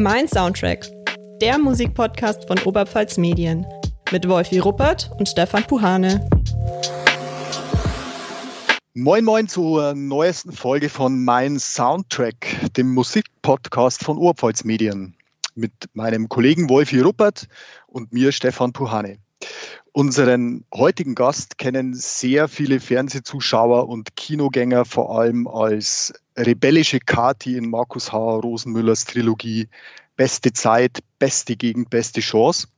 Mein Soundtrack, der Musikpodcast von Oberpfalz Medien mit Wolfi Ruppert und Stefan Puhane. Moin Moin zur neuesten Folge von Mein Soundtrack, dem Musikpodcast von Oberpfalz Medien mit meinem Kollegen Wolfi Ruppert und mir Stefan Puhane. Unseren heutigen Gast kennen sehr viele Fernsehzuschauer und Kinogänger vor allem als rebellische Kati in Markus H. Rosenmüllers Trilogie Beste Zeit, beste Gegend, beste Chance.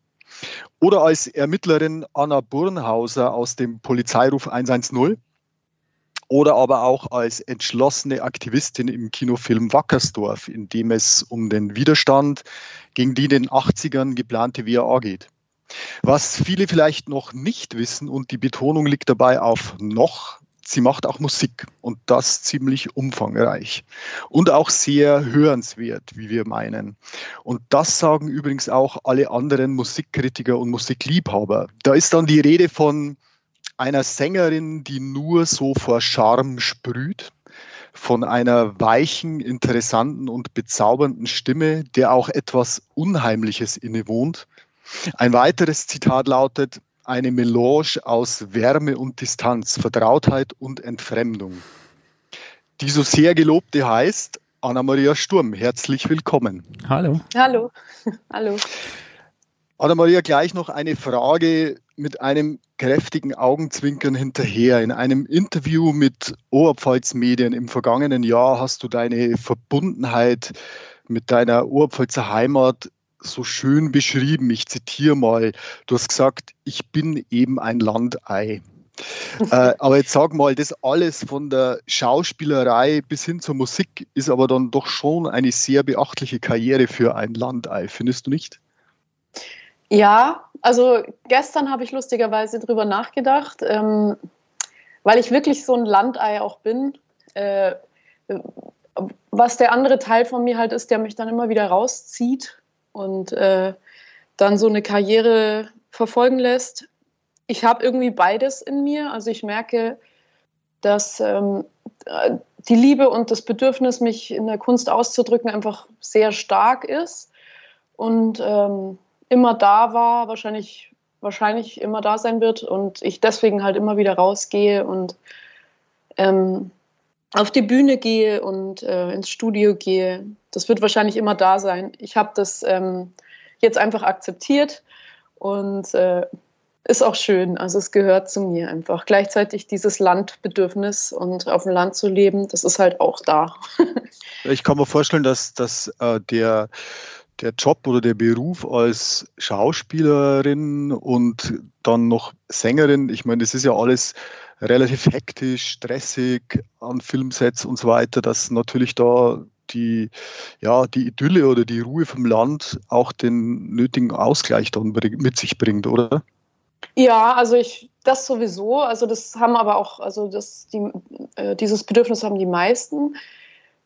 Oder als Ermittlerin Anna Burnhauser aus dem Polizeiruf 110. Oder aber auch als entschlossene Aktivistin im Kinofilm Wackersdorf, in dem es um den Widerstand gegen die in den 80ern geplante WAA geht. Was viele vielleicht noch nicht wissen und die Betonung liegt dabei auf noch, sie macht auch Musik und das ziemlich umfangreich und auch sehr hörenswert, wie wir meinen. Und das sagen übrigens auch alle anderen Musikkritiker und Musikliebhaber. Da ist dann die Rede von einer Sängerin, die nur so vor Charme sprüht, von einer weichen, interessanten und bezaubernden Stimme, der auch etwas Unheimliches innewohnt ein weiteres Zitat lautet, eine Melange aus Wärme und Distanz, Vertrautheit und Entfremdung. Die so sehr gelobte heißt Anna-Maria Sturm. Herzlich willkommen. Hallo. Hallo. Hallo. Anna-Maria, gleich noch eine Frage mit einem kräftigen Augenzwinkern hinterher. In einem Interview mit Oberpfalz Medien im vergangenen Jahr hast du deine Verbundenheit mit deiner Oberpfalzer Heimat so schön beschrieben. Ich zitiere mal. Du hast gesagt, ich bin eben ein Landei. äh, aber jetzt sag mal, das alles von der Schauspielerei bis hin zur Musik ist aber dann doch schon eine sehr beachtliche Karriere für ein Landei, findest du nicht? Ja, also gestern habe ich lustigerweise drüber nachgedacht, ähm, weil ich wirklich so ein Landei auch bin. Äh, was der andere Teil von mir halt ist, der mich dann immer wieder rauszieht und äh, dann so eine Karriere verfolgen lässt. Ich habe irgendwie beides in mir. Also ich merke, dass ähm, die Liebe und das Bedürfnis, mich in der Kunst auszudrücken, einfach sehr stark ist und ähm, immer da war, wahrscheinlich, wahrscheinlich immer da sein wird und ich deswegen halt immer wieder rausgehe und ähm, auf die Bühne gehe und äh, ins Studio gehe. Das wird wahrscheinlich immer da sein. Ich habe das ähm, jetzt einfach akzeptiert und äh, ist auch schön. Also es gehört zu mir einfach. Gleichzeitig dieses Landbedürfnis und auf dem Land zu leben, das ist halt auch da. ich kann mir vorstellen, dass, dass äh, der der Job oder der Beruf als Schauspielerin und dann noch Sängerin, ich meine, das ist ja alles relativ hektisch, stressig an Filmsets und so weiter, dass natürlich da die, ja, die Idylle oder die Ruhe vom Land auch den nötigen Ausgleich dann mit sich bringt, oder? Ja, also ich, das sowieso. Also das haben aber auch, also das, die, äh, dieses Bedürfnis haben die meisten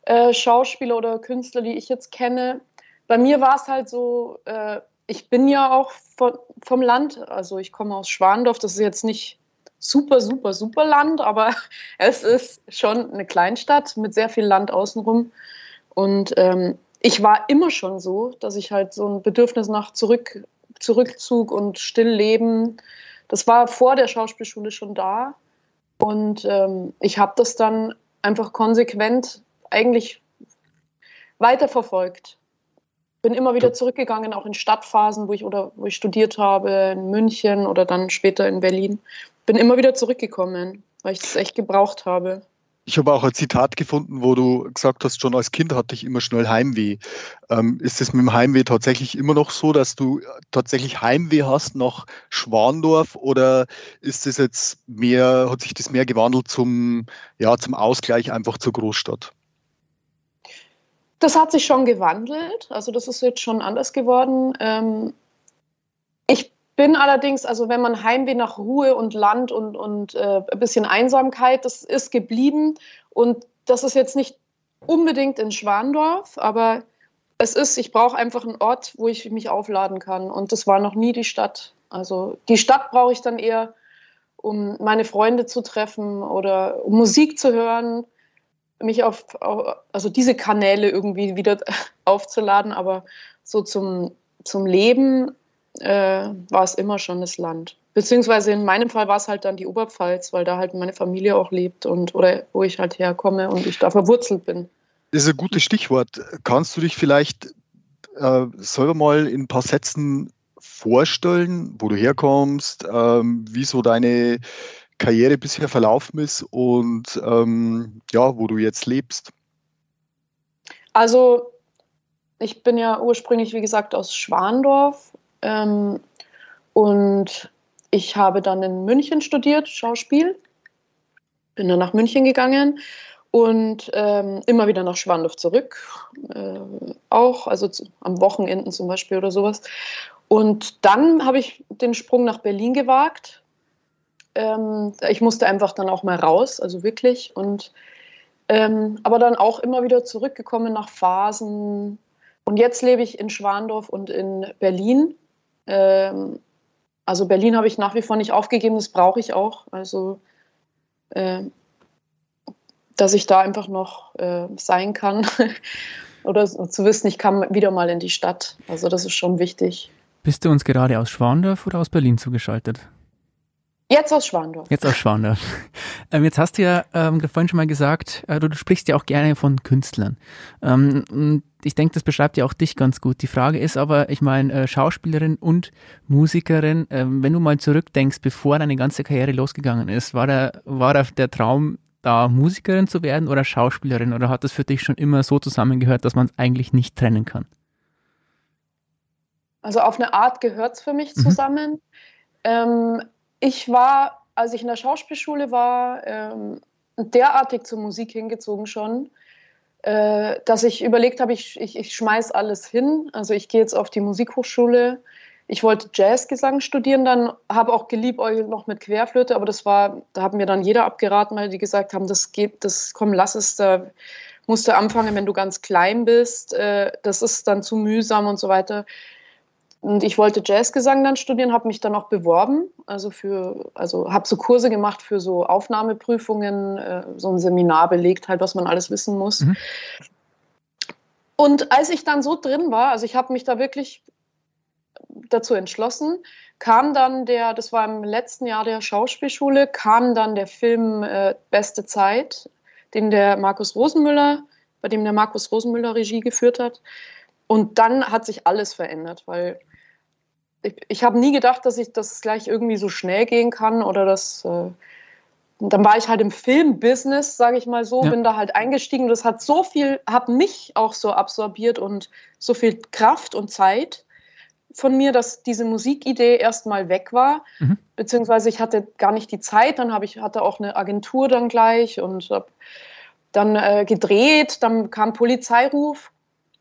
äh, Schauspieler oder Künstler, die ich jetzt kenne. Bei mir war es halt so, äh, ich bin ja auch von, vom Land, also ich komme aus Schwandorf, das ist jetzt nicht super, super, super Land, aber es ist schon eine Kleinstadt mit sehr viel Land außenrum. Und ähm, ich war immer schon so, dass ich halt so ein Bedürfnis nach Zurück, Zurückzug und Stillleben, das war vor der Schauspielschule schon da. Und ähm, ich habe das dann einfach konsequent eigentlich weiterverfolgt. Bin immer wieder zurückgegangen, auch in Stadtphasen, wo ich oder wo ich studiert habe, in München oder dann später in Berlin bin immer wieder zurückgekommen, weil ich das echt gebraucht habe. Ich habe auch ein Zitat gefunden, wo du gesagt hast, schon als Kind hatte ich immer schnell Heimweh. Ähm, ist es mit dem Heimweh tatsächlich immer noch so, dass du tatsächlich Heimweh hast nach Schwandorf oder ist es jetzt mehr, hat sich das mehr gewandelt zum, ja, zum Ausgleich einfach zur Großstadt? Das hat sich schon gewandelt. Also das ist jetzt schon anders geworden. Ähm, ich bin allerdings, also wenn man Heimweh nach Ruhe und Land und, und äh, ein bisschen Einsamkeit, das ist geblieben. Und das ist jetzt nicht unbedingt in Schwandorf, aber es ist, ich brauche einfach einen Ort, wo ich mich aufladen kann. Und das war noch nie die Stadt. Also die Stadt brauche ich dann eher, um meine Freunde zu treffen oder um Musik zu hören. Mich auf, also diese Kanäle irgendwie wieder aufzuladen, aber so zum, zum Leben äh, war es immer schon das Land. Beziehungsweise in meinem Fall war es halt dann die Oberpfalz, weil da halt meine Familie auch lebt und oder wo ich halt herkomme und ich da verwurzelt bin. Das ist ein gutes Stichwort. Kannst du dich vielleicht äh, selber mal in ein paar Sätzen vorstellen, wo du herkommst, ähm, wie so deine Karriere bisher verlaufen ist und ähm, ja, wo du jetzt lebst? Also, ich bin ja ursprünglich, wie gesagt, aus Schwandorf ähm, und ich habe dann in München studiert, Schauspiel. Bin dann nach München gegangen und ähm, immer wieder nach Schwandorf zurück, äh, auch, also zu, am Wochenenden zum Beispiel oder sowas. Und dann habe ich den Sprung nach Berlin gewagt. Ähm, ich musste einfach dann auch mal raus, also wirklich. Und ähm, aber dann auch immer wieder zurückgekommen nach Phasen. Und jetzt lebe ich in Schwandorf und in Berlin. Ähm, also Berlin habe ich nach wie vor nicht aufgegeben, das brauche ich auch. Also äh, dass ich da einfach noch äh, sein kann oder zu wissen, ich kann wieder mal in die Stadt. Also das ist schon wichtig. Bist du uns gerade aus Schwandorf oder aus Berlin zugeschaltet? Jetzt aus Schwandorf. Jetzt aus Schwandorf. Ähm, jetzt hast du ja ähm, vorhin schon mal gesagt, äh, du, du, sprichst ja auch gerne von Künstlern. Ähm, ich denke, das beschreibt ja auch dich ganz gut. Die Frage ist aber, ich meine, äh, Schauspielerin und Musikerin, äh, wenn du mal zurückdenkst, bevor deine ganze Karriere losgegangen ist, war der, war der, der Traum da Musikerin zu werden oder Schauspielerin oder hat das für dich schon immer so zusammengehört, dass man es eigentlich nicht trennen kann? Also auf eine Art gehört es für mich mhm. zusammen. Mhm. Ähm, ich war, als ich in der Schauspielschule war, ähm, derartig zur Musik hingezogen schon, äh, dass ich überlegt habe, ich, ich, ich schmeiß alles hin. Also ich gehe jetzt auf die Musikhochschule. Ich wollte Jazzgesang studieren, dann habe auch geliebäugelt noch mit Querflöte, aber das war, da haben mir dann jeder abgeraten, weil die gesagt haben, das geht, das komm, lass es, da musst du anfangen, wenn du ganz klein bist, äh, das ist dann zu mühsam und so weiter. Und ich wollte Jazzgesang dann studieren, habe mich dann auch beworben, also für, also habe so Kurse gemacht für so Aufnahmeprüfungen, äh, so ein Seminar belegt, halt, was man alles wissen muss. Mhm. Und als ich dann so drin war, also ich habe mich da wirklich dazu entschlossen, kam dann der, das war im letzten Jahr der Schauspielschule, kam dann der Film äh, Beste Zeit, den der Markus Rosenmüller, bei dem der Markus Rosenmüller Regie geführt hat. Und dann hat sich alles verändert, weil ich, ich habe nie gedacht, dass ich das gleich irgendwie so schnell gehen kann oder dass. Äh, dann war ich halt im Filmbusiness, sage ich mal so, ja. bin da halt eingestiegen. Das hat so viel, hat mich auch so absorbiert und so viel Kraft und Zeit von mir, dass diese Musikidee erstmal weg war, mhm. beziehungsweise ich hatte gar nicht die Zeit. Dann habe ich hatte auch eine Agentur dann gleich und habe dann äh, gedreht. Dann kam Polizeiruf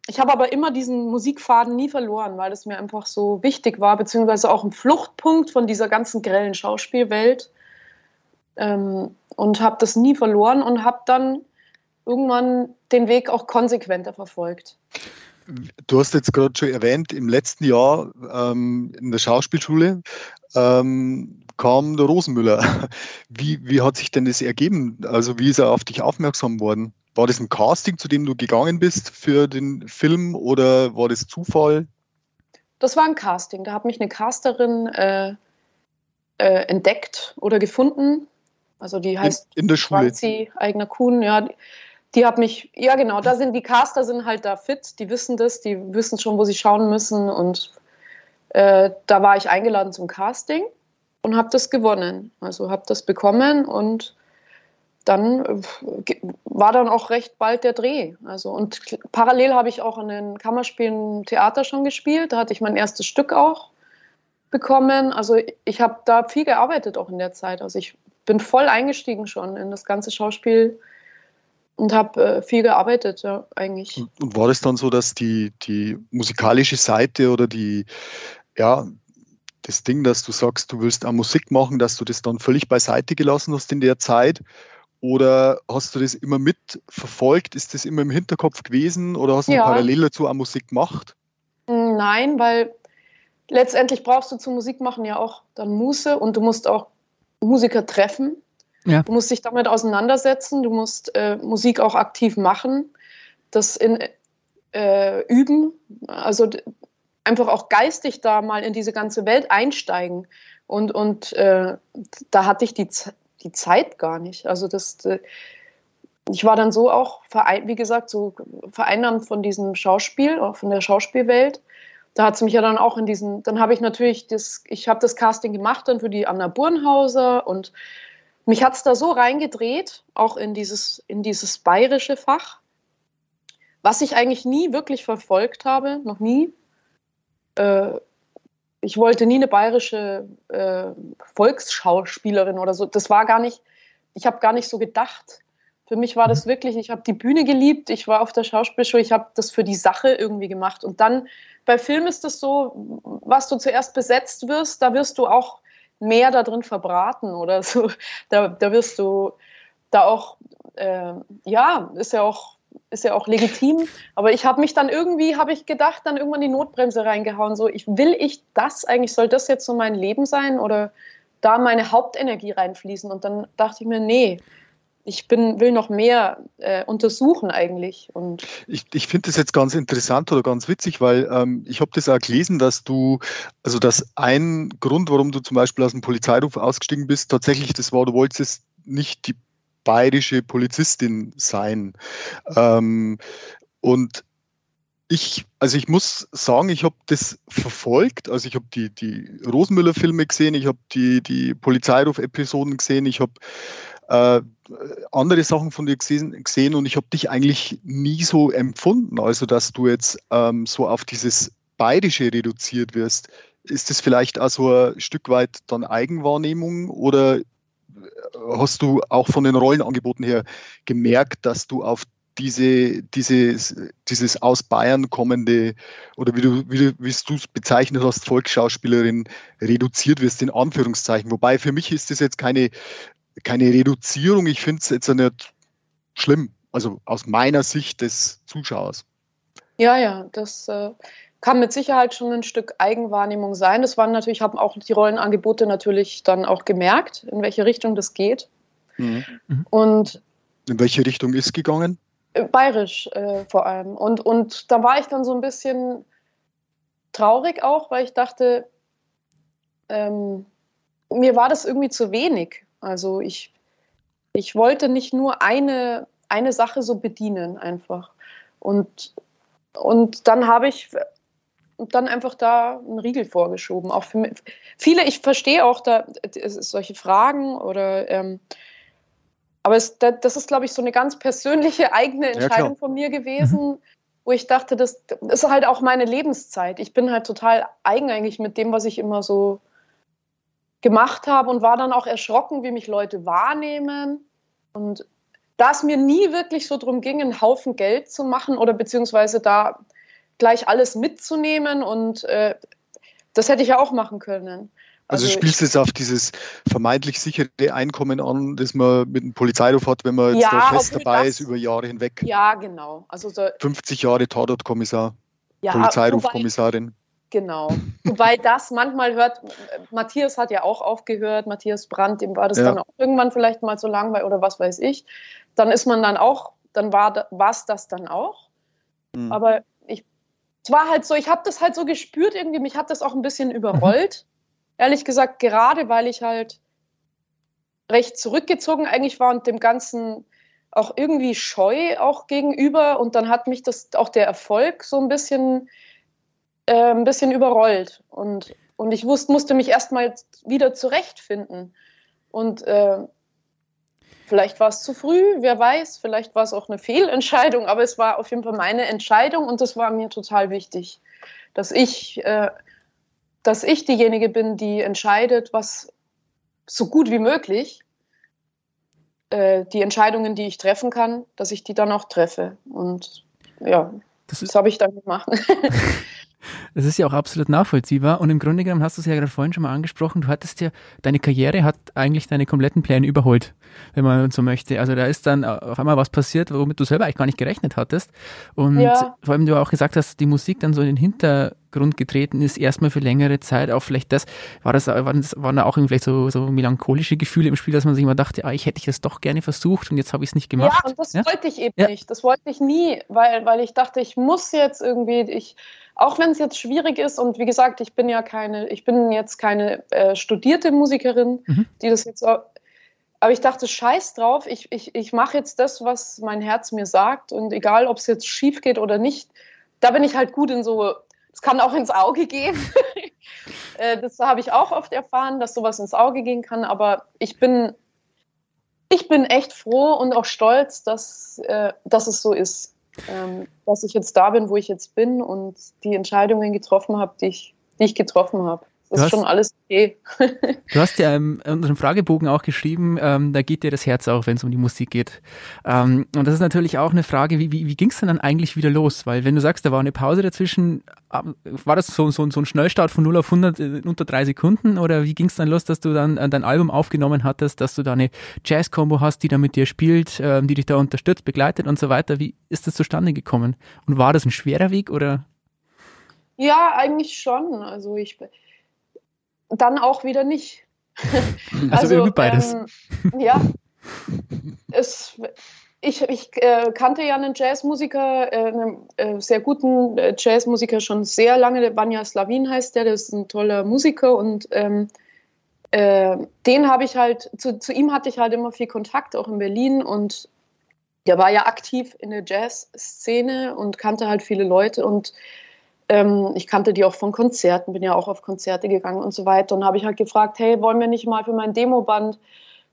ich habe aber immer diesen Musikfaden nie verloren, weil es mir einfach so wichtig war, beziehungsweise auch ein Fluchtpunkt von dieser ganzen grellen Schauspielwelt. Ähm, und habe das nie verloren und habe dann irgendwann den Weg auch konsequenter verfolgt. Du hast jetzt gerade schon erwähnt, im letzten Jahr ähm, in der Schauspielschule ähm, kam der Rosenmüller. Wie, wie hat sich denn das ergeben? Also wie ist er auf dich aufmerksam worden? War das ein Casting, zu dem du gegangen bist für den Film oder war das Zufall? Das war ein Casting. Da hat mich eine Casterin äh, äh, entdeckt oder gefunden. Also die heißt in, in der Schule. Franzi Eigner Kuhn. Ja, die, die hat mich, ja genau, da sind die Caster sind halt da fit, die wissen das, die wissen schon, wo sie schauen müssen und äh, da war ich eingeladen zum Casting und habe das gewonnen. Also habe das bekommen und dann äh, war dann auch recht bald der Dreh. Also und parallel habe ich auch in den Kammerspielen Theater schon gespielt. Da hatte ich mein erstes Stück auch bekommen. Also ich habe da viel gearbeitet auch in der Zeit. Also ich bin voll eingestiegen schon in das ganze Schauspiel und habe äh, viel gearbeitet, ja, eigentlich. Und, war es dann so, dass die, die musikalische Seite oder die, ja, das Ding, dass du sagst, du willst auch Musik machen, dass du das dann völlig beiseite gelassen hast in der Zeit oder hast du das immer mitverfolgt? Ist das immer im Hinterkopf gewesen oder hast du ja. parallel dazu auch Musik gemacht? Nein, weil letztendlich brauchst du zum Musik machen ja auch dann Muße und du musst auch Musiker treffen. Ja. Du musst dich damit auseinandersetzen, du musst äh, Musik auch aktiv machen, das in, äh, üben, also einfach auch geistig da mal in diese ganze Welt einsteigen. Und, und äh, da hatte ich die, die Zeit gar nicht. Also das, äh, ich war dann so auch, wie gesagt, so vereinnahmt von diesem Schauspiel, auch von der Schauspielwelt. Da hat es mich ja dann auch in diesen, dann habe ich natürlich das, ich habe das Casting gemacht dann für die Anna Burnhauser und mich hat es da so reingedreht, auch in dieses, in dieses bayerische Fach, was ich eigentlich nie wirklich verfolgt habe, noch nie. Äh, ich wollte nie eine bayerische äh, Volksschauspielerin oder so. Das war gar nicht, ich habe gar nicht so gedacht. Für mich war das mhm. wirklich, ich habe die Bühne geliebt, ich war auf der Schauspielschule, ich habe das für die Sache irgendwie gemacht. Und dann bei Film ist das so, was du zuerst besetzt wirst, da wirst du auch mehr da drin verbraten oder so. Da, da wirst du da auch, äh, ja, ist ja auch, ist ja auch legitim. Aber ich habe mich dann irgendwie, habe ich gedacht, dann irgendwann die Notbremse reingehauen. So, ich will ich das eigentlich, soll das jetzt so mein Leben sein oder da meine Hauptenergie reinfließen? Und dann dachte ich mir, nee, ich bin, will noch mehr äh, untersuchen eigentlich. Und ich ich finde das jetzt ganz interessant oder ganz witzig, weil ähm, ich habe das auch gelesen, dass du, also dass ein Grund, warum du zum Beispiel aus dem Polizeiruf ausgestiegen bist, tatsächlich das war, du wolltest nicht die bayerische Polizistin sein. Ähm, und ich, also ich muss sagen, ich habe das verfolgt. Also ich habe die, die Rosenmüller-Filme gesehen, ich habe die, die Polizeiruf-Episoden gesehen, ich habe äh, andere Sachen von dir gesehen, gesehen und ich habe dich eigentlich nie so empfunden, also dass du jetzt ähm, so auf dieses Bayerische reduziert wirst. Ist das vielleicht also ein Stück weit dann Eigenwahrnehmung oder hast du auch von den Rollenangeboten her gemerkt, dass du auf diese, dieses, dieses aus Bayern kommende oder wie du, wie, du, es bezeichnet hast, Volksschauspielerin reduziert wirst, in Anführungszeichen. Wobei für mich ist das jetzt keine keine Reduzierung. Ich finde es jetzt nicht schlimm, also aus meiner Sicht des Zuschauers. Ja, ja, das äh, kann mit Sicherheit schon ein Stück Eigenwahrnehmung sein. Das waren natürlich, haben auch die Rollenangebote natürlich dann auch gemerkt, in welche Richtung das geht. Mhm. Und in welche Richtung ist gegangen? Äh, bayerisch äh, vor allem. Und, und da war ich dann so ein bisschen traurig auch, weil ich dachte, ähm, mir war das irgendwie zu wenig. Also ich, ich wollte nicht nur eine, eine Sache so bedienen einfach. Und, und dann habe ich dann einfach da einen Riegel vorgeschoben. Auch für mich. viele, ich verstehe auch da solche Fragen oder ähm, aber es, das ist, glaube ich, so eine ganz persönliche eigene Entscheidung ja, von mir gewesen, mhm. wo ich dachte, das, das ist halt auch meine Lebenszeit. Ich bin halt total eigen eigentlich mit dem, was ich immer so gemacht habe und war dann auch erschrocken, wie mich Leute wahrnehmen. Und da es mir nie wirklich so darum ging, einen Haufen Geld zu machen oder beziehungsweise da gleich alles mitzunehmen und äh, das hätte ich ja auch machen können. Also, also spielst du jetzt auf dieses vermeintlich sichere Einkommen an, das man mit einem Polizeiruf hat, wenn man jetzt ja, da fest dabei das, ist über Jahre hinweg? Ja, genau. Also so 50 Jahre Tatortkommissar, ja, Polizeirufkommissarin. Genau. Wobei das manchmal hört, Matthias hat ja auch aufgehört, Matthias Brandt, dem war das ja. dann auch irgendwann vielleicht mal so langweilig oder was weiß ich. Dann ist man dann auch, dann war es das dann auch. Mhm. Aber es war halt so, ich habe das halt so gespürt irgendwie, mich hat das auch ein bisschen überrollt. Mhm. Ehrlich gesagt, gerade weil ich halt recht zurückgezogen eigentlich war und dem Ganzen auch irgendwie scheu auch gegenüber und dann hat mich das auch der Erfolg so ein bisschen äh, ein bisschen überrollt. Und, und ich wusste, musste mich erstmal wieder zurechtfinden. Und äh, vielleicht war es zu früh, wer weiß, vielleicht war es auch eine Fehlentscheidung, aber es war auf jeden Fall meine Entscheidung und das war mir total wichtig, dass ich, äh, dass ich diejenige bin, die entscheidet, was so gut wie möglich äh, die Entscheidungen, die ich treffen kann, dass ich die dann auch treffe. Und ja, das, das habe ich dann gemacht. Das ist ja auch absolut nachvollziehbar. Und im Grunde genommen hast du es ja gerade vorhin schon mal angesprochen, du hattest ja, deine Karriere hat eigentlich deine kompletten Pläne überholt, wenn man so möchte. Also da ist dann auf einmal was passiert, womit du selber eigentlich gar nicht gerechnet hattest. Und ja. vor allem du auch gesagt hast, die Musik dann so in den Hintergrund getreten ist, erstmal für längere Zeit. Auch vielleicht das, war das, waren, das, waren da auch irgendwie vielleicht so, so melancholische Gefühle im Spiel, dass man sich immer dachte, ah, ich hätte ich das doch gerne versucht und jetzt habe ich es nicht gemacht. Ja, und das ja? wollte ich eben ja. nicht. Das wollte ich nie, weil, weil ich dachte, ich muss jetzt irgendwie, ich, auch wenn es jetzt schwierig ist und wie gesagt, ich bin ja keine, ich bin jetzt keine äh, studierte Musikerin, mhm. die das jetzt auch, aber ich dachte, scheiß drauf, ich, ich, ich mache jetzt das, was mein Herz mir sagt. Und egal, ob es jetzt schief geht oder nicht, da bin ich halt gut in so, es kann auch ins Auge gehen. Äh, das habe ich auch oft erfahren, dass sowas ins Auge gehen kann. Aber ich bin, ich bin echt froh und auch stolz, dass, äh, dass es so ist. Ähm, dass ich jetzt da bin, wo ich jetzt bin und die Entscheidungen getroffen habe, die ich, die ich getroffen habe. Das ist schon alles okay. du hast ja in unserem Fragebogen auch geschrieben, ähm, da geht dir das Herz auch, wenn es um die Musik geht. Ähm, und das ist natürlich auch eine Frage, wie, wie, wie ging es denn dann eigentlich wieder los? Weil wenn du sagst, da war eine Pause dazwischen, war das so, so, so ein Schnellstart von 0 auf 100 in unter drei Sekunden? Oder wie ging es dann los, dass du dann äh, dein Album aufgenommen hattest, dass du da eine Jazz-Combo hast, die da mit dir spielt, ähm, die dich da unterstützt, begleitet und so weiter? Wie ist das zustande gekommen? Und war das ein schwerer Weg oder? Ja, eigentlich schon. Also ich dann auch wieder nicht. also, also beides. Ähm, ja. Es, ich, ich äh, kannte ja einen Jazzmusiker, äh, einen äh, sehr guten äh, Jazzmusiker schon sehr lange, der Banja Slavin heißt der, der ist ein toller Musiker und ähm, äh, den habe ich halt, zu, zu, ihm hatte ich halt immer viel Kontakt, auch in Berlin und der war ja aktiv in der Jazzszene und kannte halt viele Leute und ähm, ich kannte die auch von Konzerten, bin ja auch auf Konzerte gegangen und so weiter. Und habe ich halt gefragt, hey, wollen wir nicht mal für mein Demoband,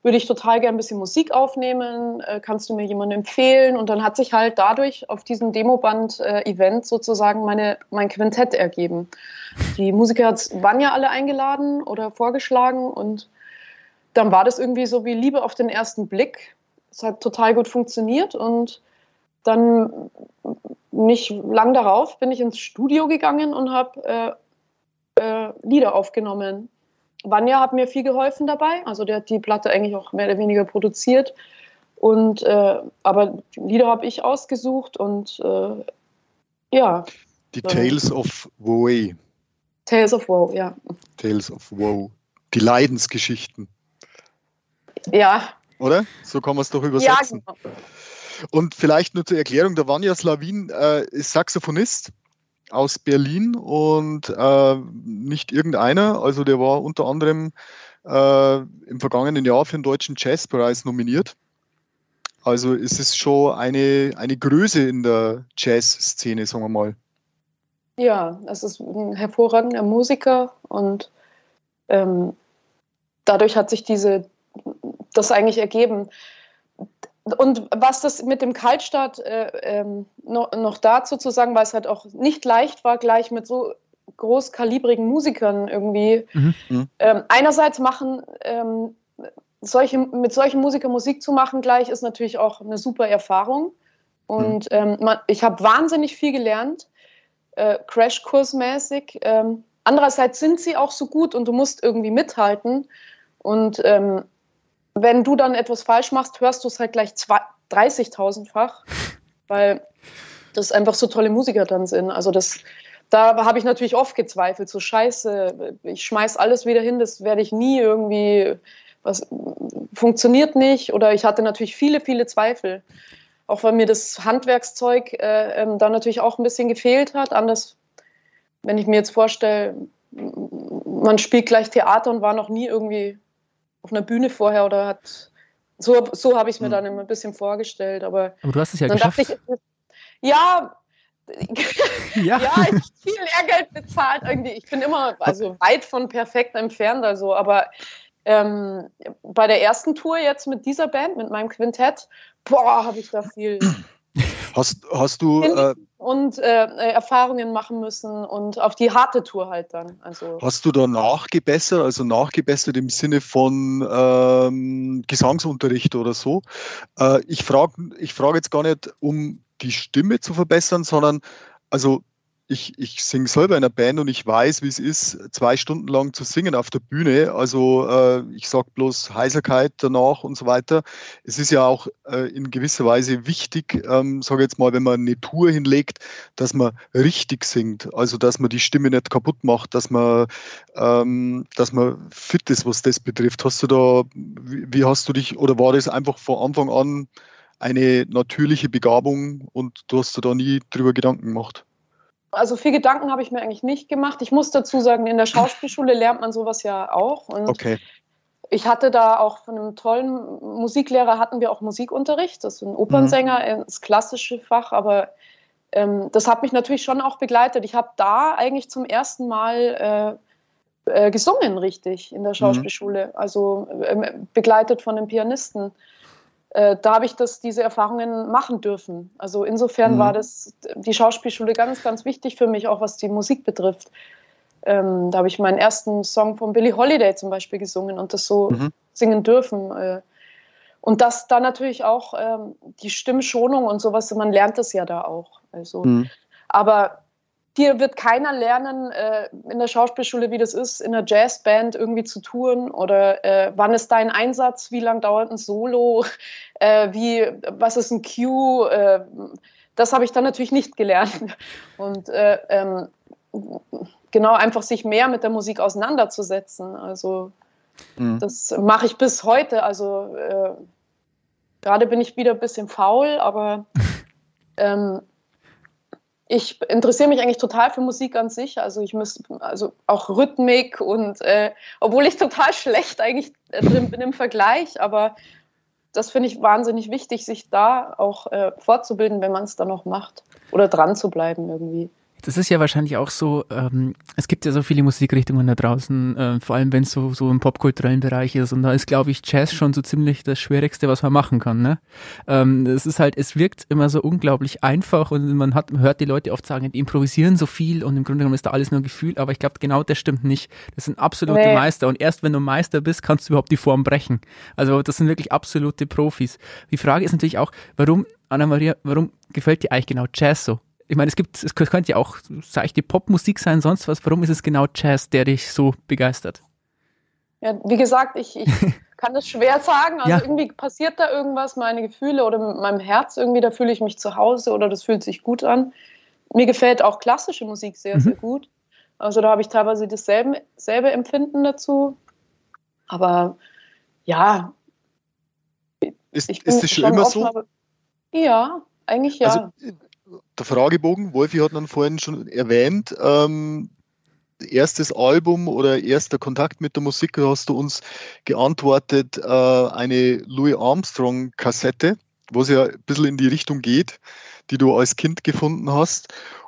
würde ich total gerne ein bisschen Musik aufnehmen, äh, kannst du mir jemanden empfehlen? Und dann hat sich halt dadurch auf diesem Demoband-Event äh, sozusagen meine, mein Quintett ergeben. Die Musiker waren ja alle eingeladen oder vorgeschlagen und dann war das irgendwie so wie Liebe auf den ersten Blick. Es hat total gut funktioniert und dann nicht lang darauf bin ich ins Studio gegangen und habe äh, äh, Lieder aufgenommen. Vanya hat mir viel geholfen dabei, also der hat die Platte eigentlich auch mehr oder weniger produziert. Und äh, aber Lieder habe ich ausgesucht und äh, ja. Die Tales of Woe. Tales of Woe, ja. Tales of Woe. Die Leidensgeschichten. Ja. Oder? So kann man es doch übersetzen. Ja, genau. Und vielleicht nur zur Erklärung, der Vanya Slavin äh, ist Saxophonist aus Berlin und äh, nicht irgendeiner. Also der war unter anderem äh, im vergangenen Jahr für den Deutschen Jazzpreis nominiert. Also es ist schon eine, eine Größe in der Jazzszene, sagen wir mal. Ja, es ist ein hervorragender Musiker und ähm, dadurch hat sich diese, das eigentlich ergeben und was das mit dem Kaltstart äh, ähm, noch, noch, dazu zu sagen, weil es halt auch nicht leicht war, gleich mit so großkalibrigen Musikern irgendwie. Mhm. mhm. Ähm, einerseits machen ähm, solche, mit solchen Musikern Musik zu machen gleich ist natürlich auch eine super Erfahrung. Und mhm. Ähm, man, ich habe wahnsinnig viel gelernt, äh, Crashkursmäßig. Ähm, andererseits sind sie auch so gut und du musst irgendwie mithalten. Und ähm, wenn du dann etwas falsch machst, hörst du es halt gleich 30.000-fach, weil das einfach so tolle Musiker dann sind. Also das, da habe ich natürlich oft gezweifelt, so scheiße, ich schmeiß alles wieder hin, das werde ich nie irgendwie, was funktioniert nicht. Oder ich hatte natürlich viele, viele Zweifel. Auch weil mir das Handwerkszeug äh, ähm, dann natürlich auch ein bisschen gefehlt hat. Anders, wenn ich mir jetzt vorstelle, man spielt gleich Theater und war noch nie irgendwie auf einer Bühne vorher oder hat. So, so habe ich es mir hm. dann immer ein bisschen vorgestellt. Aber, aber du hast es ja geschafft. Ich, ja, ja. ja, ich habe viel Lehrgeld bezahlt irgendwie. Ich bin immer also weit von perfekt entfernt, also, aber ähm, bei der ersten Tour jetzt mit dieser Band, mit meinem Quintett, boah, habe ich da viel Hast, hast du äh, und äh, Erfahrungen machen müssen und auf die harte Tour halt dann. Also hast du da nachgebessert, also nachgebessert im Sinne von ähm, Gesangsunterricht oder so? Äh, ich frage ich frag jetzt gar nicht, um die Stimme zu verbessern, sondern also ich, ich singe selber in einer Band und ich weiß, wie es ist, zwei Stunden lang zu singen auf der Bühne. Also äh, ich sage bloß Heiserkeit danach und so weiter. Es ist ja auch äh, in gewisser Weise wichtig, ähm, sage jetzt mal, wenn man eine Tour hinlegt, dass man richtig singt. Also dass man die Stimme nicht kaputt macht, dass man, ähm, dass man fit ist, was das betrifft. Hast du da, wie, hast du dich, oder war das einfach von Anfang an eine natürliche Begabung und du hast da nie drüber Gedanken gemacht? Also viel Gedanken habe ich mir eigentlich nicht gemacht. Ich muss dazu sagen, in der Schauspielschule lernt man sowas ja auch. Und okay. ich hatte da auch von einem tollen Musiklehrer hatten wir auch Musikunterricht. Das ist ein Opernsänger, mhm. das klassische Fach, aber ähm, das hat mich natürlich schon auch begleitet. Ich habe da eigentlich zum ersten Mal äh, äh, gesungen, richtig, in der mhm. Schauspielschule. Mhm. Also äh, begleitet von einem Pianisten äh, da habe ich das, diese Erfahrungen machen dürfen. Also insofern mhm. war das die Schauspielschule ganz, ganz wichtig für mich, auch was die Musik betrifft. Ähm, da habe ich meinen ersten Song von Billie Holiday zum Beispiel gesungen und das so mhm. singen dürfen. Äh, und das dann natürlich auch ähm, die Stimmschonung und sowas, man lernt das ja da auch. Also, mhm. Aber dir wird keiner lernen äh, in der Schauspielschule, wie das ist, in einer Jazzband irgendwie zu touren oder äh, wann ist dein Einsatz, wie lang dauert ein Solo, äh, wie, was ist ein Cue. Äh, das habe ich dann natürlich nicht gelernt. Und äh, ähm, genau einfach sich mehr mit der Musik auseinanderzusetzen. Also mhm. das mache ich bis heute. Also äh, gerade bin ich wieder ein bisschen faul, aber ähm, ich interessiere mich eigentlich total für Musik an sich. Also ich muss, also auch Rhythmik und äh, obwohl ich total schlecht eigentlich drin bin im Vergleich, aber das finde ich wahnsinnig wichtig, sich da auch äh, fortzubilden, wenn man es dann noch macht oder dran zu bleiben irgendwie. Das ist ja wahrscheinlich auch so, ähm, es gibt ja so viele Musikrichtungen da draußen, äh, vor allem wenn es so, so im popkulturellen Bereich ist. Und da ist, glaube ich, Jazz schon so ziemlich das Schwierigste, was man machen kann. Ne? Ähm, es ist halt, es wirkt immer so unglaublich einfach und man hat, man hört die Leute oft sagen, die improvisieren so viel und im Grunde genommen ist da alles nur Gefühl, aber ich glaube, genau das stimmt nicht. Das sind absolute nee. Meister und erst wenn du Meister bist, kannst du überhaupt die Form brechen. Also das sind wirklich absolute Profis. Die Frage ist natürlich auch, warum, Anna-Maria, warum gefällt dir eigentlich genau Jazz so? Ich meine, es gibt, es könnte ja auch seichte Popmusik sein, sonst was. Warum ist es genau Jazz, der dich so begeistert? Ja, wie gesagt, ich, ich kann das schwer sagen. Also ja. irgendwie passiert da irgendwas, meine Gefühle oder mit meinem Herz irgendwie, da fühle ich mich zu Hause oder das fühlt sich gut an. Mir gefällt auch klassische Musik sehr, mhm. sehr gut. Also da habe ich teilweise dasselbe selbe Empfinden dazu. Aber ja. Ist, ist das schon immer so? Mal, ja, eigentlich ja. Also, der Fragebogen, Wolfi hat dann vorhin schon erwähnt, ähm, erstes Album oder erster Kontakt mit der Musik, hast du uns geantwortet, äh, eine Louis Armstrong-Kassette, was ja ein bisschen in die Richtung geht, die du als Kind gefunden hast.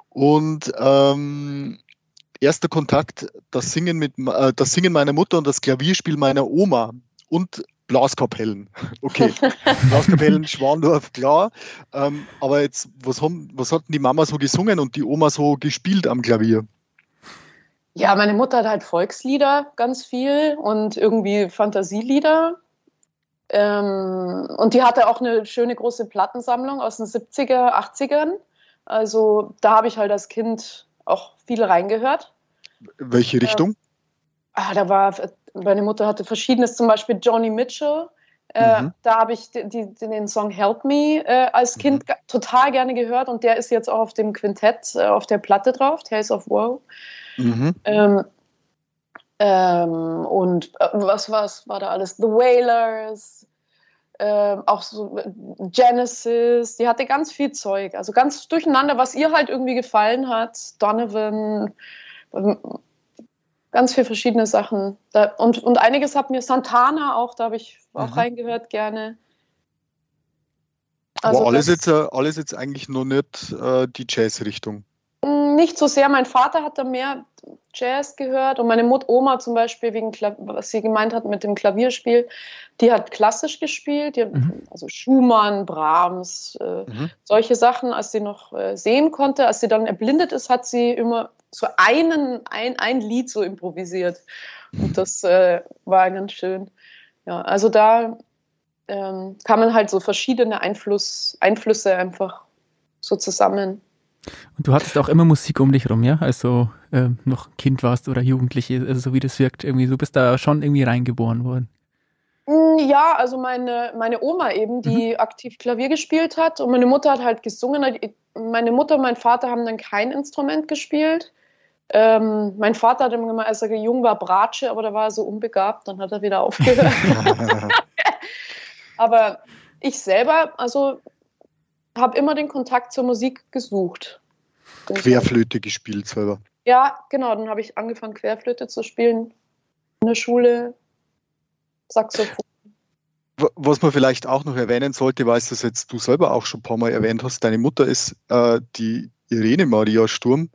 Und ähm, erster Kontakt, das Singen, mit, äh, das Singen meiner Mutter und das Klavierspiel meiner Oma. Und Blaskapellen. Okay, Blaskapellen, Schwandorf, klar. Ähm, aber jetzt, was, haben, was hat denn die Mama so gesungen und die Oma so gespielt am Klavier? Ja, meine Mutter hat halt Volkslieder ganz viel und irgendwie Fantasielieder. Ähm, und die hatte auch eine schöne große Plattensammlung aus den 70er, 80ern. Also da habe ich halt als Kind auch viel reingehört. Welche Richtung? Ähm, ah, da war meine Mutter hatte verschiedenes, zum Beispiel Joni Mitchell. Äh, mhm. Da habe ich die, die, den Song Help Me äh, als Kind mhm. total gerne gehört und der ist jetzt auch auf dem Quintett, äh, auf der Platte drauf, Tales of Woe. Mhm. Ähm, ähm, und äh, was, was war da alles? The Wailers, ähm, auch so Genesis, die hatte ganz viel Zeug, also ganz durcheinander, was ihr halt irgendwie gefallen hat. Donovan, ganz viele verschiedene Sachen. Da, und, und einiges hat mir Santana auch, da habe ich auch mhm. reingehört gerne. Also Aber alles, das, jetzt, alles jetzt eigentlich nur nicht äh, die Jazz-Richtung. Mm, nicht so sehr. Mein Vater hat da mehr Jazz gehört und meine Mutter Oma zum Beispiel, wegen was sie gemeint hat mit dem Klavierspiel, die hat klassisch gespielt, hat, mhm. also Schumann, Brahms, äh, mhm. solche Sachen, als sie noch äh, sehen konnte. Als sie dann erblindet ist, hat sie immer so einen, ein, ein Lied so improvisiert. Und das äh, war ganz schön. Ja, also da ähm, kann man halt so verschiedene Einfluss, Einflüsse einfach so zusammen. Und du hattest auch immer Musik um dich rum, ja? Also äh, noch Kind warst oder Jugendliche, also so wie das wirkt, irgendwie, du bist da schon irgendwie reingeboren worden. Mm, ja, also meine, meine Oma eben, die mhm. aktiv Klavier gespielt hat und meine Mutter hat halt gesungen. Meine Mutter und mein Vater haben dann kein Instrument gespielt. Ähm, mein Vater hat immer, als er jung war, Bratsche, aber da war er so unbegabt, dann hat er wieder aufgehört. aber ich selber, also habe immer den Kontakt zur Musik gesucht. Querflöte gespielt selber. Ja, genau. Dann habe ich angefangen, Querflöte zu spielen in der Schule, Saxophon. Was man vielleicht auch noch erwähnen sollte, weil es jetzt du selber auch schon ein paar Mal erwähnt hast, deine Mutter ist äh, die Irene Maria Sturm,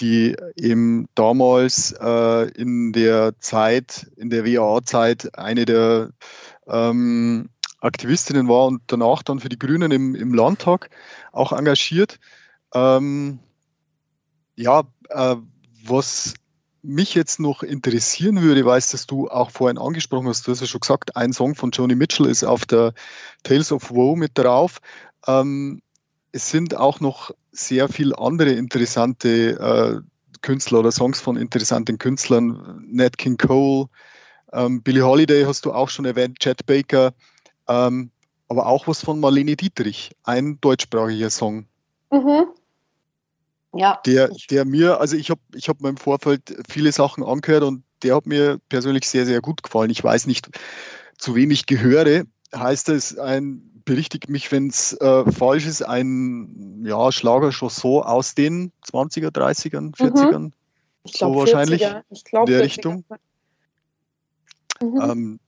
die eben damals äh, in der Zeit, in der WAA-Zeit, eine der ähm, Aktivistinnen war und danach dann für die Grünen im, im Landtag auch engagiert. Ähm, ja, äh, was mich jetzt noch interessieren würde, weißt dass du auch vorhin angesprochen hast, du hast ja schon gesagt, ein Song von Joni Mitchell ist auf der Tales of Woe mit drauf. Ähm, es sind auch noch sehr viele andere interessante äh, Künstler oder Songs von interessanten Künstlern. Nat King Cole, ähm, Billie Holiday hast du auch schon erwähnt, Chad Baker, ähm, aber auch was von Marlene Dietrich, ein deutschsprachiger Song. Mhm. Ja. Der, der mir, also ich habe ich hab mir im Vorfeld viele Sachen angehört und der hat mir persönlich sehr, sehr gut gefallen. Ich weiß nicht, zu wem ich gehöre. Heißt es ein, berichtigt mich, wenn es äh, falsch ist, ein ja, Schlager-Chanson aus den 20er, 30ern, 40ern? Mhm. Ich glaub, so wahrscheinlich ich glaub, in der 40er. Richtung. Mhm. Ähm,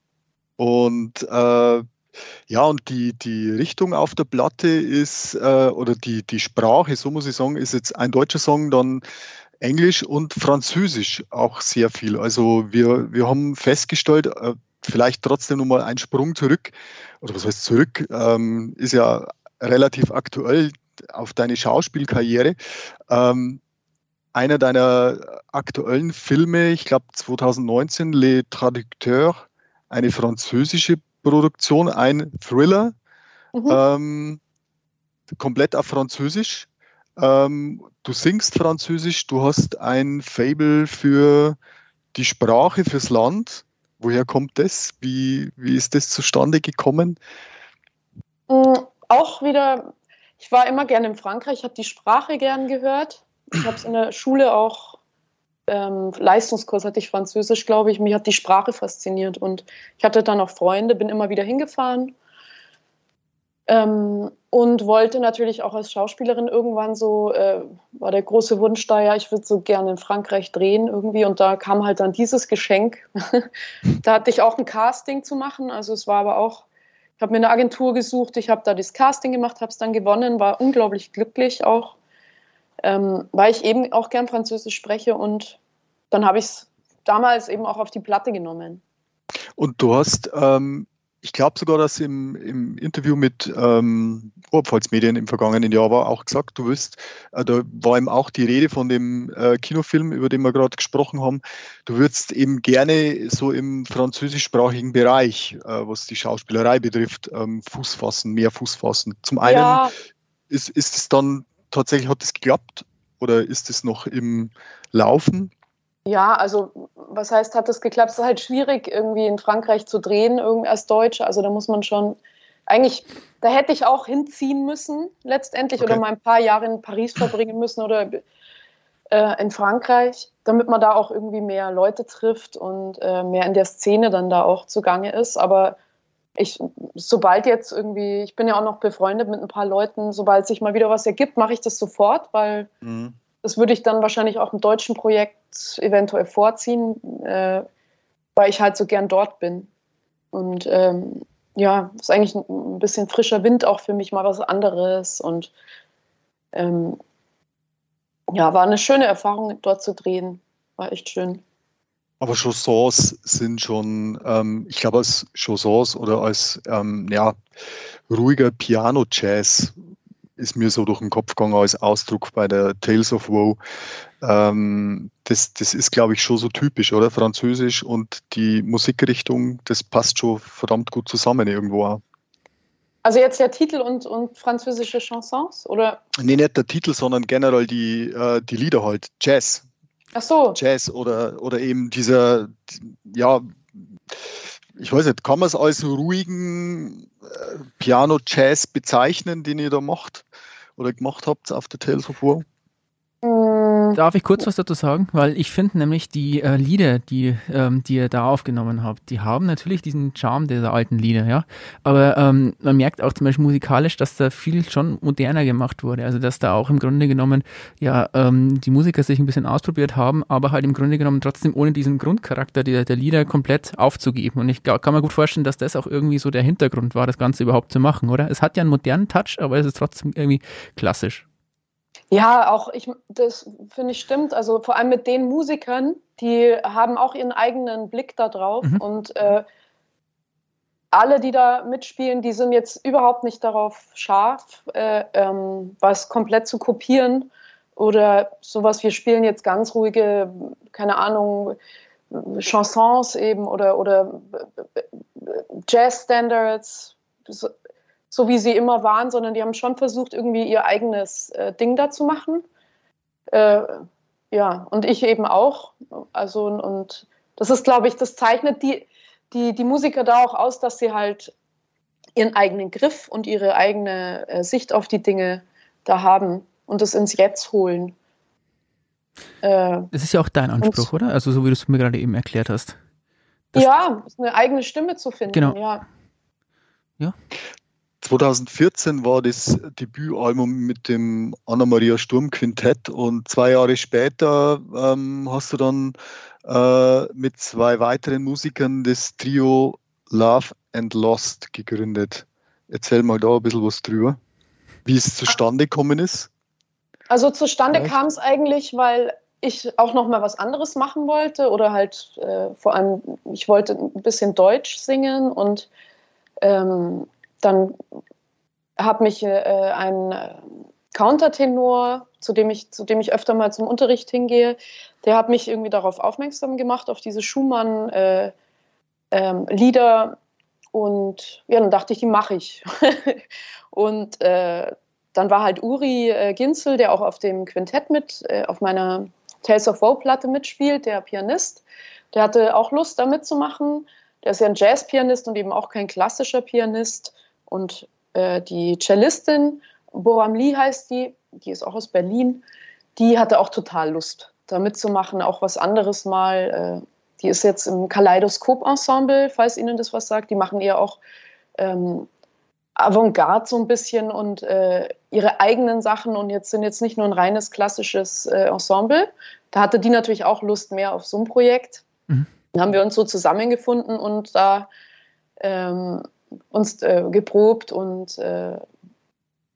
und äh, ja, und die, die Richtung auf der Platte ist, äh, oder die, die Sprache, so muss ich sagen, ist jetzt ein deutscher Song, dann Englisch und Französisch auch sehr viel. Also wir, wir haben festgestellt, äh, vielleicht trotzdem nochmal ein Sprung zurück, oder was heißt zurück, ähm, ist ja relativ aktuell auf deine Schauspielkarriere. Ähm, einer deiner aktuellen Filme, ich glaube 2019, Les Traducteurs, eine französische Produktion, ein Thriller, mhm. ähm, komplett auf Französisch. Ähm, du singst Französisch, du hast ein Fable für die Sprache, fürs Land. Woher kommt das? Wie, wie ist das zustande gekommen? Mm, auch wieder, ich war immer gerne in Frankreich, habe die Sprache gern gehört. Ich habe es in der Schule auch ähm, Leistungskurs hatte ich Französisch, glaube ich. Mich hat die Sprache fasziniert und ich hatte dann auch Freunde, bin immer wieder hingefahren ähm, und wollte natürlich auch als Schauspielerin irgendwann so, äh, war der große Wunsch da, ja, ich würde so gerne in Frankreich drehen irgendwie und da kam halt dann dieses Geschenk. da hatte ich auch ein Casting zu machen, also es war aber auch, ich habe mir eine Agentur gesucht, ich habe da das Casting gemacht, habe es dann gewonnen, war unglaublich glücklich auch ähm, weil ich eben auch gern Französisch spreche und dann habe ich es damals eben auch auf die Platte genommen. Und du hast, ähm, ich glaube sogar, dass im, im Interview mit ähm, Oberpfalz-Medien im vergangenen Jahr war, auch gesagt, du wirst, äh, da war eben auch die Rede von dem äh, Kinofilm, über den wir gerade gesprochen haben, du würdest eben gerne so im französischsprachigen Bereich, äh, was die Schauspielerei betrifft, ähm, Fuß fassen, mehr Fuß fassen. Zum einen ja. ist, ist es dann tatsächlich hat es geklappt oder ist es noch im Laufen? Ja, also was heißt, hat es geklappt? Es ist halt schwierig, irgendwie in Frankreich zu drehen, irgendwie als Deutsche. Also da muss man schon, eigentlich, da hätte ich auch hinziehen müssen, letztendlich, okay. oder mal ein paar Jahre in Paris verbringen müssen oder äh, in Frankreich, damit man da auch irgendwie mehr Leute trifft und äh, mehr in der Szene dann da auch zugange ist. Aber ich, sobald jetzt irgendwie, ich bin ja auch noch befreundet mit ein paar Leuten, sobald sich mal wieder was ergibt, mache ich das sofort, weil mhm. Das würde ich dann wahrscheinlich auch im deutschen Projekt eventuell vorziehen, äh, weil ich halt so gern dort bin. Und ähm, ja, ist eigentlich ein bisschen frischer Wind auch für mich, mal was anderes. Und ähm, ja, war eine schöne Erfahrung, dort zu drehen. War echt schön. Aber Chansons sind schon, ähm, ich glaube, als Chansons oder als ähm, ja, ruhiger Piano-Jazz ist mir so durch den Kopf gegangen als Ausdruck bei der Tales of Woe. Ähm, das, das ist, glaube ich, schon so typisch, oder? Französisch und die Musikrichtung, das passt schon verdammt gut zusammen irgendwo auch. Also jetzt der Titel und, und französische Chansons, oder? Nee, nicht der Titel, sondern generell die, äh, die Lieder halt. Jazz. Ach so. Jazz oder, oder eben dieser, ja, ich weiß nicht, kann man es als ruhigen äh, Piano-Jazz bezeichnen, den ihr da macht oder gemacht habt auf der Tales of War? Darf ich kurz was dazu sagen? Weil ich finde nämlich die äh, Lieder, die, ähm, die ihr da aufgenommen habt, die haben natürlich diesen Charme dieser alten Lieder, ja. Aber ähm, man merkt auch zum Beispiel musikalisch, dass da viel schon moderner gemacht wurde. Also dass da auch im Grunde genommen ja ähm, die Musiker sich ein bisschen ausprobiert haben, aber halt im Grunde genommen trotzdem ohne diesen Grundcharakter der, der Lieder komplett aufzugeben. Und ich kann mir gut vorstellen, dass das auch irgendwie so der Hintergrund war, das Ganze überhaupt zu machen, oder? Es hat ja einen modernen Touch, aber es ist trotzdem irgendwie klassisch. Ja, auch ich, das finde ich stimmt. Also vor allem mit den Musikern, die haben auch ihren eigenen Blick da drauf mhm. und äh, alle, die da mitspielen, die sind jetzt überhaupt nicht darauf scharf, äh, ähm, was komplett zu kopieren oder sowas. Wir spielen jetzt ganz ruhige, keine Ahnung, Chansons eben oder, oder Jazz-Standards so wie sie immer waren, sondern die haben schon versucht, irgendwie ihr eigenes äh, Ding da zu machen. Äh, ja, und ich eben auch. Also, und das ist, glaube ich, das zeichnet die, die, die Musiker da auch aus, dass sie halt ihren eigenen Griff und ihre eigene äh, Sicht auf die Dinge da haben und das ins Jetzt holen. Äh, das ist ja auch dein Anspruch, oder? Also so wie du es mir gerade eben erklärt hast. ja, eine eigene Stimme zu finden. Genau. Ja. ja. 2014 war das Debütalbum mit dem Anna-Maria Sturm Quintett und zwei Jahre später ähm, hast du dann äh, mit zwei weiteren Musikern das Trio Love and Lost gegründet. Erzähl mal da ein bisschen was drüber, wie es zustande gekommen ist. Also zustande kam es eigentlich, weil ich auch noch mal was anderes machen wollte oder halt äh, vor allem, ich wollte ein bisschen Deutsch singen und ähm, dann hat mich äh, ein Countertenor, zu dem, ich, zu dem ich öfter mal zum Unterricht hingehe, der hat mich irgendwie darauf aufmerksam gemacht, auf diese Schumann-Lieder. Äh, ähm, und ja, dann dachte ich, die mache ich. und äh, dann war halt Uri äh, Ginzel, der auch auf dem Quintett mit, äh, auf meiner Tales of Woe-Platte mitspielt, der Pianist. Der hatte auch Lust, da mitzumachen. Der ist ja ein Jazzpianist und eben auch kein klassischer Pianist. Und äh, die Cellistin, Boram Lee heißt die, die ist auch aus Berlin, die hatte auch total Lust, da mitzumachen, auch was anderes mal. Äh, die ist jetzt im Kaleidoskop-Ensemble, falls Ihnen das was sagt. Die machen eher auch ähm, Avantgarde so ein bisschen und äh, ihre eigenen Sachen und jetzt sind jetzt nicht nur ein reines klassisches äh, Ensemble. Da hatte die natürlich auch Lust mehr auf so ein Projekt. Mhm. Dann haben wir uns so zusammengefunden und da ähm, uns äh, geprobt und, äh,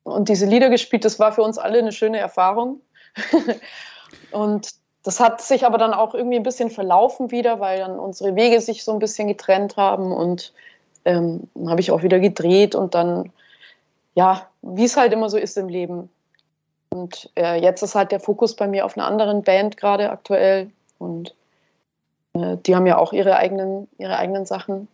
und diese Lieder gespielt. Das war für uns alle eine schöne Erfahrung. und das hat sich aber dann auch irgendwie ein bisschen verlaufen wieder, weil dann unsere Wege sich so ein bisschen getrennt haben und ähm, dann habe ich auch wieder gedreht und dann, ja, wie es halt immer so ist im Leben. Und äh, jetzt ist halt der Fokus bei mir auf einer anderen Band gerade aktuell und äh, die haben ja auch ihre eigenen, ihre eigenen Sachen.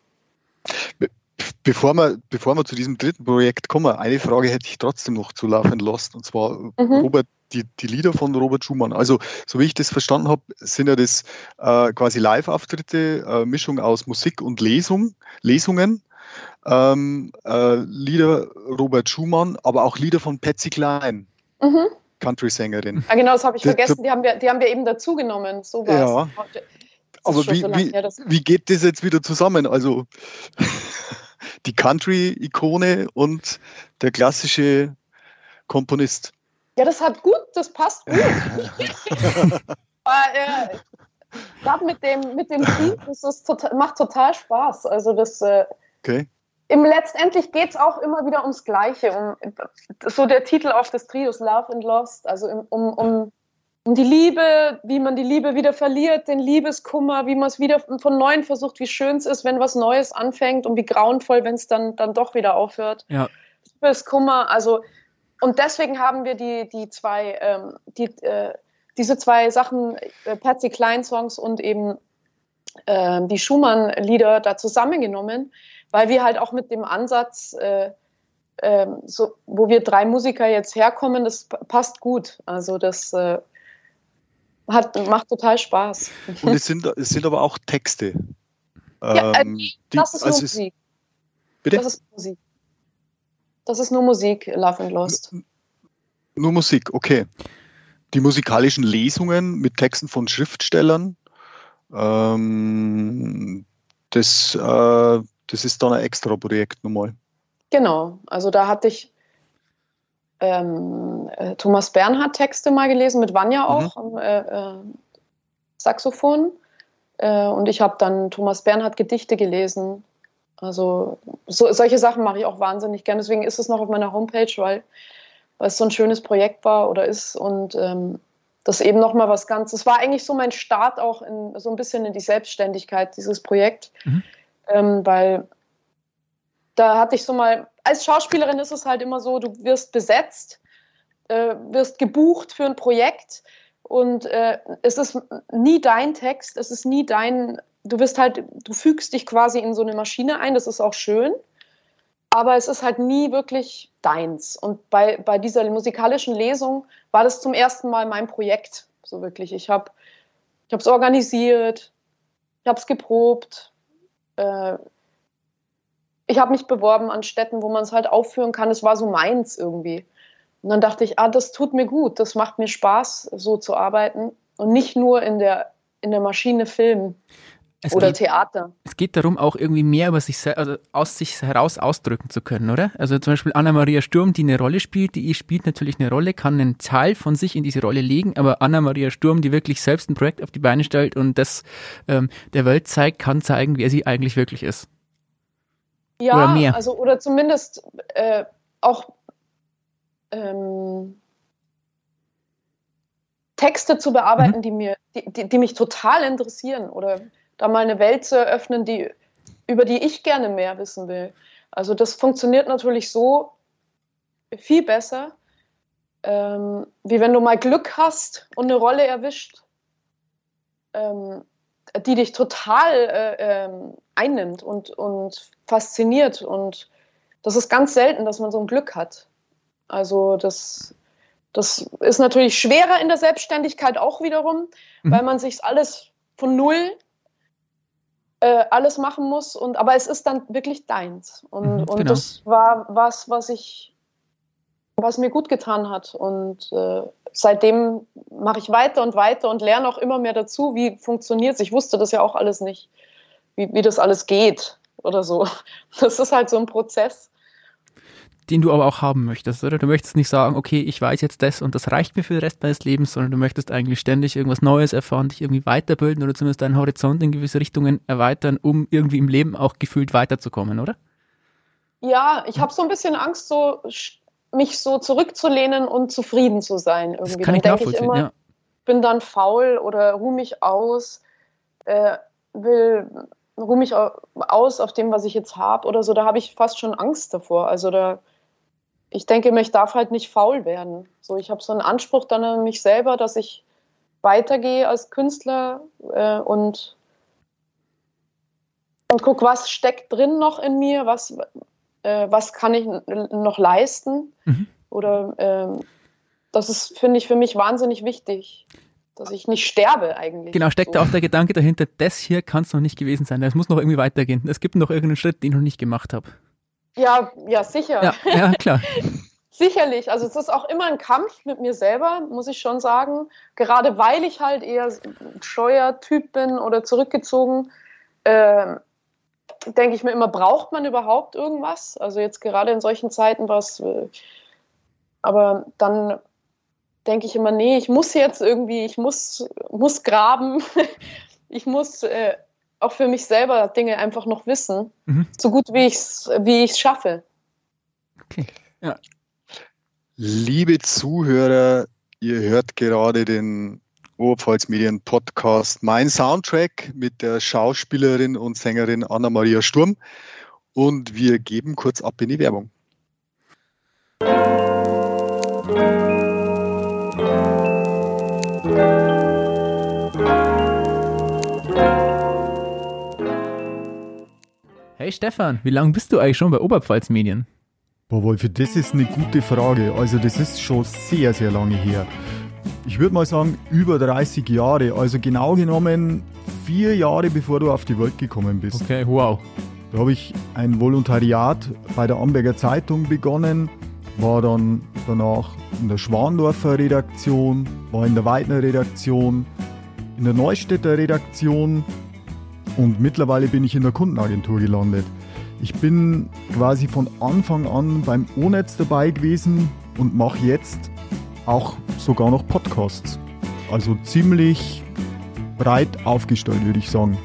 Bevor wir, bevor wir zu diesem dritten Projekt kommen, eine Frage hätte ich trotzdem noch zu Love and Lost, und zwar mhm. Robert, die, die Lieder von Robert Schumann. Also, so wie ich das verstanden habe, sind ja das äh, quasi Live-Auftritte, äh, Mischung aus Musik und Lesung, Lesungen. Ähm, äh, Lieder Robert Schumann, aber auch Lieder von Patsy Klein. Mhm. Country-Sängerin. Ah, genau, das habe ich vergessen. Die haben, wir, die haben wir eben dazugenommen. So ja. Aber wie, so wie, wie geht das jetzt wieder zusammen? Also die Country-Ikone und der klassische Komponist. Ja, das hat gut, das passt gut. Aber, äh, gerade mit dem, mit dem Team, das ist total, macht total Spaß. Also das äh, okay. im letztendlich geht es auch immer wieder ums Gleiche. Um, so der Titel auf des Trios, Love and Lost, also um, um um die Liebe, wie man die Liebe wieder verliert, den Liebeskummer, wie man es wieder von neuem versucht, wie schön es ist, wenn was Neues anfängt und wie grauenvoll, wenn es dann, dann doch wieder aufhört. Ja. Liebeskummer, also und deswegen haben wir die, die zwei, ähm, die, äh, diese zwei Sachen, äh, Patsy Klein Songs und eben äh, die Schumann-Lieder da zusammengenommen, weil wir halt auch mit dem Ansatz äh, ähm, so, wo wir drei Musiker jetzt herkommen, das passt gut. Also das äh, hat, macht total Spaß. Und es sind, es sind aber auch Texte. Ja, äh, ähm, das ist nur also Musik. Bitte? Das ist Musik. Das ist nur Musik, Love and Lost. Nur Musik, okay. Die musikalischen Lesungen mit Texten von Schriftstellern, ähm, das, äh, das ist dann ein extra Projekt nochmal. Genau, also da hatte ich ähm, äh, Thomas Bernhard Texte mal gelesen, mit Vanya mhm. auch mhm. am äh, äh, Saxophon. Äh, und ich habe dann Thomas Bernhard Gedichte gelesen. Also so, solche Sachen mache ich auch wahnsinnig gerne. Deswegen ist es noch auf meiner Homepage, weil, weil es so ein schönes Projekt war oder ist. Und ähm, das eben nochmal was ganz. Es war eigentlich so mein Start auch in, so ein bisschen in die Selbstständigkeit, dieses Projekt. Mhm. Ähm, weil da hatte ich so mal, als Schauspielerin ist es halt immer so, du wirst besetzt, äh, wirst gebucht für ein Projekt und äh, es ist nie dein Text, es ist nie dein, du wirst halt, du fügst dich quasi in so eine Maschine ein, das ist auch schön, aber es ist halt nie wirklich deins. Und bei, bei dieser musikalischen Lesung war das zum ersten Mal mein Projekt, so wirklich. Ich habe es organisiert, ich habe es geprobt, äh, ich habe mich beworben an Städten, wo man es halt aufführen kann. Es war so meins irgendwie. Und dann dachte ich, ah, das tut mir gut, das macht mir Spaß, so zu arbeiten und nicht nur in der, in der Maschine filmen. Es oder geht, Theater. Es geht darum, auch irgendwie mehr über sich, also aus sich heraus ausdrücken zu können, oder? Also zum Beispiel Anna-Maria Sturm, die eine Rolle spielt, die spielt natürlich eine Rolle, kann einen Teil von sich in diese Rolle legen, aber Anna-Maria Sturm, die wirklich selbst ein Projekt auf die Beine stellt und das ähm, der Welt zeigt, kann zeigen, wer sie eigentlich wirklich ist. Ja, oder mehr. also oder zumindest äh, auch ähm, Texte zu bearbeiten, mhm. die, mir, die, die, die, mich total interessieren oder da mal eine Welt zu eröffnen, die, über die ich gerne mehr wissen will. Also das funktioniert natürlich so viel besser, ähm, wie wenn du mal Glück hast und eine Rolle erwischt. Ähm, die dich total äh, ähm, einnimmt und, und fasziniert. Und das ist ganz selten, dass man so ein Glück hat. Also das, das ist natürlich schwerer in der Selbstständigkeit auch wiederum, mhm. weil man sich alles von null äh, alles machen muss. Und, aber es ist dann wirklich deins. Und, mhm, und genau. das war was, was ich was mir gut getan hat. Und äh, seitdem mache ich weiter und weiter und lerne auch immer mehr dazu, wie funktioniert es. Ich wusste das ja auch alles nicht, wie, wie das alles geht oder so. Das ist halt so ein Prozess. Den du aber auch haben möchtest, oder? Du möchtest nicht sagen, okay, ich weiß jetzt das und das reicht mir für den Rest meines Lebens, sondern du möchtest eigentlich ständig irgendwas Neues erfahren, dich irgendwie weiterbilden oder zumindest deinen Horizont in gewisse Richtungen erweitern, um irgendwie im Leben auch gefühlt weiterzukommen, oder? Ja, ich habe so ein bisschen Angst, so mich so zurückzulehnen und zufrieden zu sein. Irgendwie. Das kann dann ich, ich immer, ja. bin dann faul oder ruhe mich aus, äh, will ruhe mich aus auf dem, was ich jetzt habe oder so. Da habe ich fast schon Angst davor. Also da, ich denke mir, ich darf halt nicht faul werden. So, ich habe so einen Anspruch dann an mich selber, dass ich weitergehe als Künstler äh, und und guck, was steckt drin noch in mir, was, äh, was kann ich noch leisten. Mhm. Oder ähm, das ist, finde ich, für mich wahnsinnig wichtig, dass ich nicht sterbe eigentlich. Genau, steckt so. da auch der Gedanke dahinter, das hier kann es noch nicht gewesen sein. Es muss noch irgendwie weitergehen. Es gibt noch irgendeinen Schritt, den ich noch nicht gemacht habe. Ja, ja, sicher. Ja, ja klar. Sicherlich. Also es ist auch immer ein Kampf mit mir selber, muss ich schon sagen. Gerade weil ich halt eher Steuertyp bin oder zurückgezogen. Äh, denke ich mir immer, braucht man überhaupt irgendwas? Also jetzt gerade in solchen Zeiten was. Äh, aber dann denke ich immer, nee, ich muss jetzt irgendwie, ich muss, muss graben, ich muss äh, auch für mich selber Dinge einfach noch wissen, mhm. so gut wie ich es wie ich's schaffe. Okay, ja. Liebe Zuhörer, ihr hört gerade den Oberpfalz Medien Podcast Mein Soundtrack mit der Schauspielerin und Sängerin Anna-Maria Sturm. Und wir geben kurz ab in die Werbung. Hey Stefan, wie lange bist du eigentlich schon bei Oberpfalz Medien? Boah, Wolfi, das ist eine gute Frage. Also das ist schon sehr, sehr lange her. Ich würde mal sagen, über 30 Jahre. Also genau genommen vier Jahre, bevor du auf die Welt gekommen bist. Okay, wow. Da habe ich ein Volontariat bei der Amberger Zeitung begonnen, war dann danach in der Schwandorfer Redaktion, war in der Weidner Redaktion, in der Neustädter Redaktion und mittlerweile bin ich in der Kundenagentur gelandet. Ich bin quasi von Anfang an beim O-Netz dabei gewesen und mache jetzt auch sogar noch Podcasts. Also ziemlich breit aufgestellt, würde ich sagen.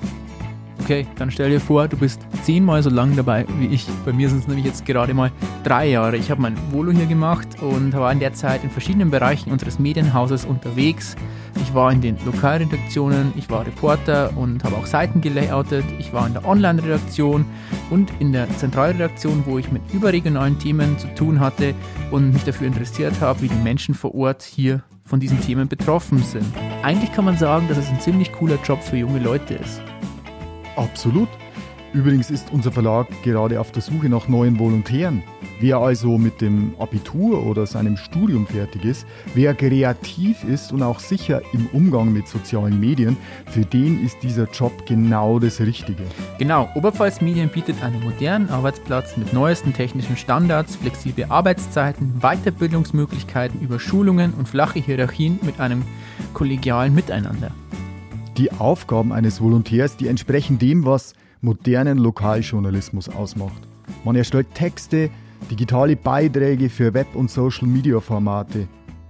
Okay, dann stell dir vor, du bist zehnmal so lang dabei wie ich. Bei mir sind es nämlich jetzt gerade mal drei Jahre. Ich habe mein Volo hier gemacht und war in der Zeit in verschiedenen Bereichen unseres Medienhauses unterwegs. Ich war in den Lokalredaktionen, ich war Reporter und habe auch Seiten gelayoutet. Ich war in der Online-Redaktion und in der Zentralredaktion, wo ich mit überregionalen Themen zu tun hatte und mich dafür interessiert habe, wie die Menschen vor Ort hier von diesen Themen betroffen sind. Eigentlich kann man sagen, dass es ein ziemlich cooler Job für junge Leute ist. Absolut. Übrigens ist unser Verlag gerade auf der Suche nach neuen Volontären. Wer also mit dem Abitur oder seinem Studium fertig ist, wer kreativ ist und auch sicher im Umgang mit sozialen Medien, für den ist dieser Job genau das Richtige. Genau, Oberpfalz Medien bietet einen modernen Arbeitsplatz mit neuesten technischen Standards, flexible Arbeitszeiten, Weiterbildungsmöglichkeiten über Schulungen und flache Hierarchien mit einem kollegialen Miteinander. Die Aufgaben eines Volontärs, die entsprechen dem, was modernen Lokaljournalismus ausmacht. Man erstellt Texte, digitale Beiträge für Web- und Social-Media-Formate.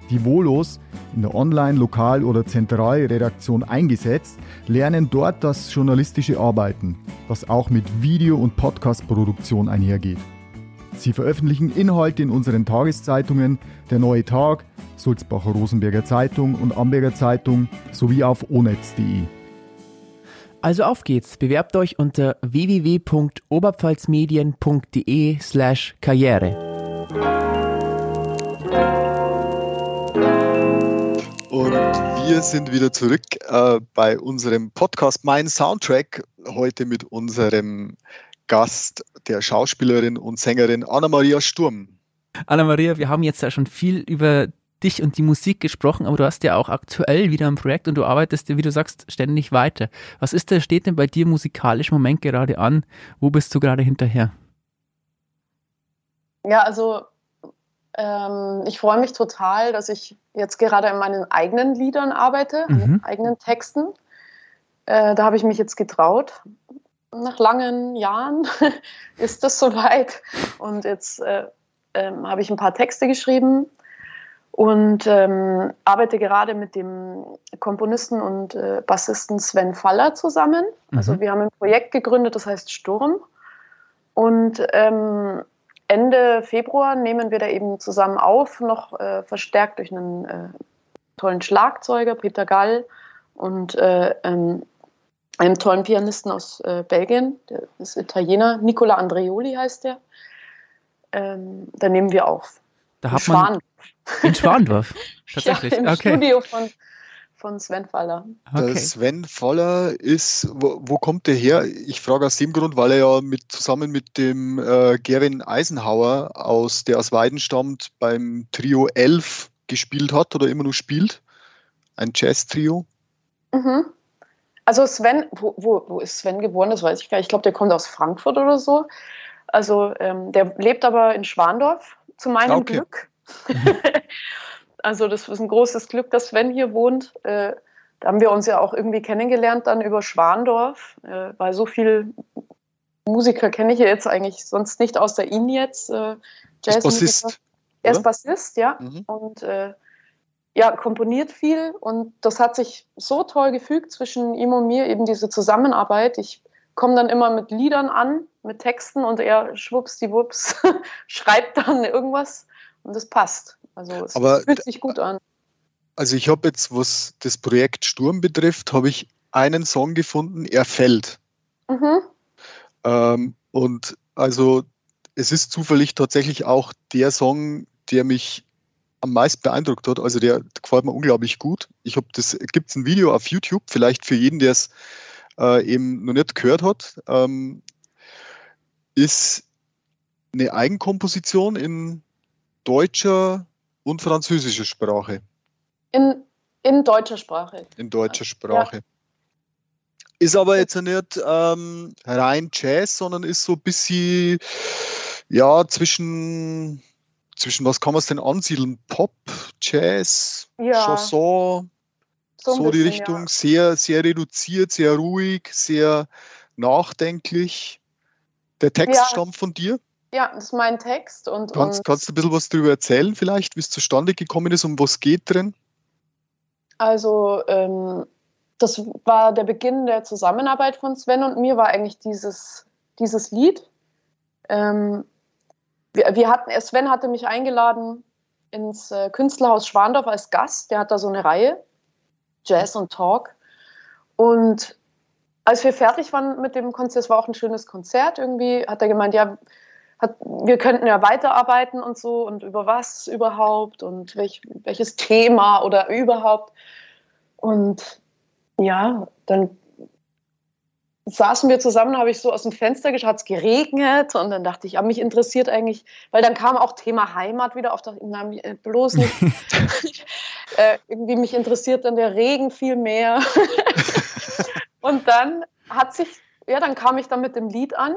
Die Volos, in der Online-, Lokal- oder Zentralredaktion eingesetzt, lernen dort das journalistische Arbeiten, was auch mit Video- und Podcast-Produktion einhergeht. Sie veröffentlichen Inhalte in unseren Tageszeitungen Der Neue Tag, Sulzbacher Rosenberger Zeitung und Amberger Zeitung sowie auf onetz.de. Also auf geht's. Bewerbt euch unter www.oberpfalzmedien.de slash karriere. Und wir sind wieder zurück äh, bei unserem Podcast Mein Soundtrack. Heute mit unserem Gast, der Schauspielerin und Sängerin Anna-Maria Sturm. Anna-Maria, wir haben jetzt ja schon viel über dich und die Musik gesprochen, aber du hast ja auch aktuell wieder ein Projekt und du arbeitest ja, wie du sagst, ständig weiter. Was ist da, steht denn bei dir musikalisch im Moment gerade an? Wo bist du gerade hinterher? Ja, also ähm, ich freue mich total, dass ich jetzt gerade an meinen eigenen Liedern arbeite, mhm. an eigenen Texten. Äh, da habe ich mich jetzt getraut. Nach langen Jahren ist das soweit. Und jetzt äh, äh, habe ich ein paar Texte geschrieben und ähm, arbeite gerade mit dem Komponisten und äh, Bassisten Sven Faller zusammen. Also mhm. wir haben ein Projekt gegründet, das heißt Sturm. Und ähm, Ende Februar nehmen wir da eben zusammen auf, noch äh, verstärkt durch einen äh, tollen Schlagzeuger, Peter Gall, und äh, ähm, einem tollen Pianisten aus äh, Belgien, der ist Italiener, Nicola Andreoli heißt der. Ähm, da nehmen wir auf. Da hat man, in Schwandorf? Tatsächlich? Ja, im okay. Studio von, von Sven Faller. Okay. Der Sven Faller ist, wo, wo, kommt der her? Ich frage aus dem Grund, weil er ja mit, zusammen mit dem äh, Gerwin Eisenhauer, aus, der aus Weiden stammt, beim Trio 11 gespielt hat oder immer noch spielt. Ein Jazz-Trio. Mhm. Also Sven, wo, wo, wo, ist Sven geboren? Das weiß ich gar nicht. Ich glaube, der kommt aus Frankfurt oder so. Also ähm, der lebt aber in Schwandorf, zu meinem okay. Glück. also das ist ein großes Glück, dass Sven hier wohnt. Äh, da haben wir uns ja auch irgendwie kennengelernt dann über Schwandorf, äh, weil so viel Musiker kenne ich ja jetzt eigentlich sonst nicht außer ihn jetzt. Äh, Jazzmusiker. Er ist Bassist, ja. Mhm. Und äh, ja, komponiert viel und das hat sich so toll gefügt zwischen ihm und mir, eben diese Zusammenarbeit. Ich komme dann immer mit Liedern an, mit Texten und er schwuppsdiwupps schreibt dann irgendwas und es passt. Also es Aber, fühlt sich gut an. Also ich habe jetzt, was das Projekt Sturm betrifft, habe ich einen Song gefunden, Er fällt. Mhm. Ähm, und also es ist zufällig tatsächlich auch der Song, der mich am meisten beeindruckt hat. Also der gefällt mir unglaublich gut. Ich habe das, gibt es ein Video auf YouTube, vielleicht für jeden, der es äh, eben noch nicht gehört hat. Ähm, ist eine Eigenkomposition in deutscher und französischer Sprache. In, in deutscher Sprache. In deutscher Sprache. Ja. Ist aber jetzt nicht ähm, rein Jazz, sondern ist so ein bisschen, ja, zwischen, zwischen was kann man es denn ansiedeln? Pop, Jazz, ja. Chanson, so, so bisschen, die Richtung, ja. sehr, sehr reduziert, sehr ruhig, sehr nachdenklich. Der Text ja. stammt von dir? Ja, das ist mein Text. Und, kannst, und kannst du ein bisschen was darüber erzählen, vielleicht, wie es zustande gekommen ist, um was geht drin? Also, ähm, das war der Beginn der Zusammenarbeit von Sven und mir, war eigentlich dieses, dieses Lied. Ähm, wir, wir hatten, Sven hatte mich eingeladen ins äh, Künstlerhaus Schwandorf als Gast. Der hat da so eine Reihe, Jazz und Talk. Und als wir fertig waren mit dem Konzert, es war auch ein schönes Konzert irgendwie, hat er gemeint, ja, hat, wir könnten ja weiterarbeiten und so und über was überhaupt und welch, welches Thema oder überhaupt. Und ja, dann saßen wir zusammen, habe ich so aus dem Fenster geschaut, hat es geregnet und dann dachte ich, ja, mich interessiert eigentlich, weil dann kam auch Thema Heimat wieder auf, dachte ich, äh, bloß nicht. äh, irgendwie mich interessiert dann der Regen viel mehr. und dann hat sich, ja, dann kam ich dann mit dem Lied an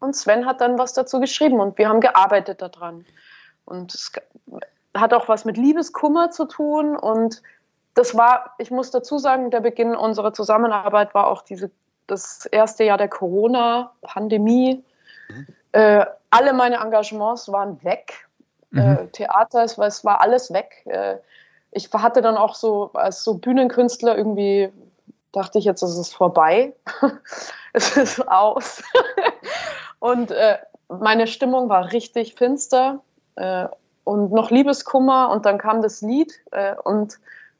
und Sven hat dann was dazu geschrieben und wir haben gearbeitet daran. Und es hat auch was mit Liebeskummer zu tun. Und das war, ich muss dazu sagen, der Beginn unserer Zusammenarbeit war auch diese, das erste Jahr der Corona-Pandemie. Mhm. Äh, alle meine Engagements waren weg. Äh, mhm. Äh, Theater, es war, es war alles weg. Äh, ich hatte dann auch so als so Bühnenkünstler irgendwie dachte ich jetzt, ist es vorbei. es ist aus. Und äh, meine Stimmung war richtig finster äh, und noch Liebeskummer und dann kam das Lied und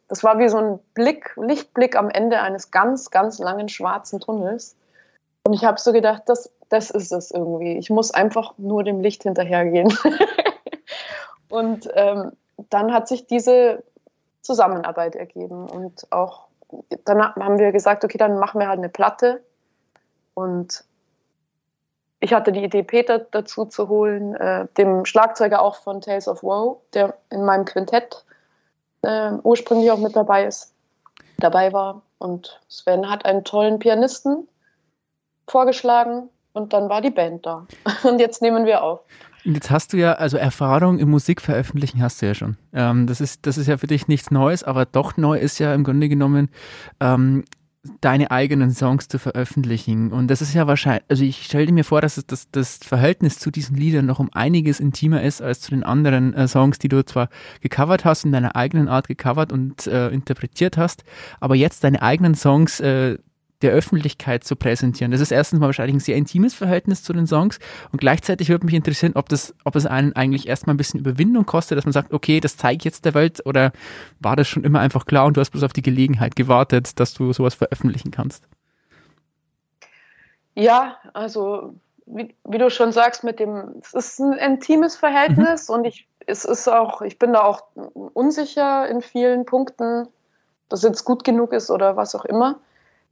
das war wie so ein Blick, Lichtblick am Ende eines ganz, ganz langen schwarzen Tunnels. Und ich habe so gedacht, das, das ist es irgendwie. Ich muss einfach nur dem Licht hinterhergehen. und ähm, dann hat sich diese Zusammenarbeit ergeben und auch dann haben wir gesagt, okay, dann machen wir halt eine Platte und ich hatte die Idee, Peter dazu zu holen, äh, dem Schlagzeuger auch von Tales of Woe, der in meinem Quintett äh, ursprünglich auch mit dabei ist, dabei war. Und Sven hat einen tollen Pianisten vorgeschlagen und dann war die Band da. Und jetzt nehmen wir auf. Und jetzt hast du ja, also Erfahrung im Musikveröffentlichen hast du ja schon. Ähm, das, ist, das ist ja für dich nichts Neues, aber doch neu ist ja im Grunde genommen ähm, deine eigenen Songs zu veröffentlichen. Und das ist ja wahrscheinlich, also ich stelle mir vor, dass das, das Verhältnis zu diesen Liedern noch um einiges intimer ist als zu den anderen äh, Songs, die du zwar gecovert hast, in deiner eigenen Art gecovert und äh, interpretiert hast, aber jetzt deine eigenen Songs äh, der Öffentlichkeit zu präsentieren. Das ist erstens mal wahrscheinlich ein sehr intimes Verhältnis zu den Songs und gleichzeitig würde mich interessieren, ob das, ob es einen eigentlich erstmal ein bisschen Überwindung kostet, dass man sagt, okay, das zeige ich jetzt der Welt oder war das schon immer einfach klar und du hast bloß auf die Gelegenheit gewartet, dass du sowas veröffentlichen kannst? Ja, also wie, wie du schon sagst, mit dem, es ist ein intimes Verhältnis mhm. und ich, es ist auch, ich bin da auch unsicher in vielen Punkten, dass es jetzt gut genug ist oder was auch immer.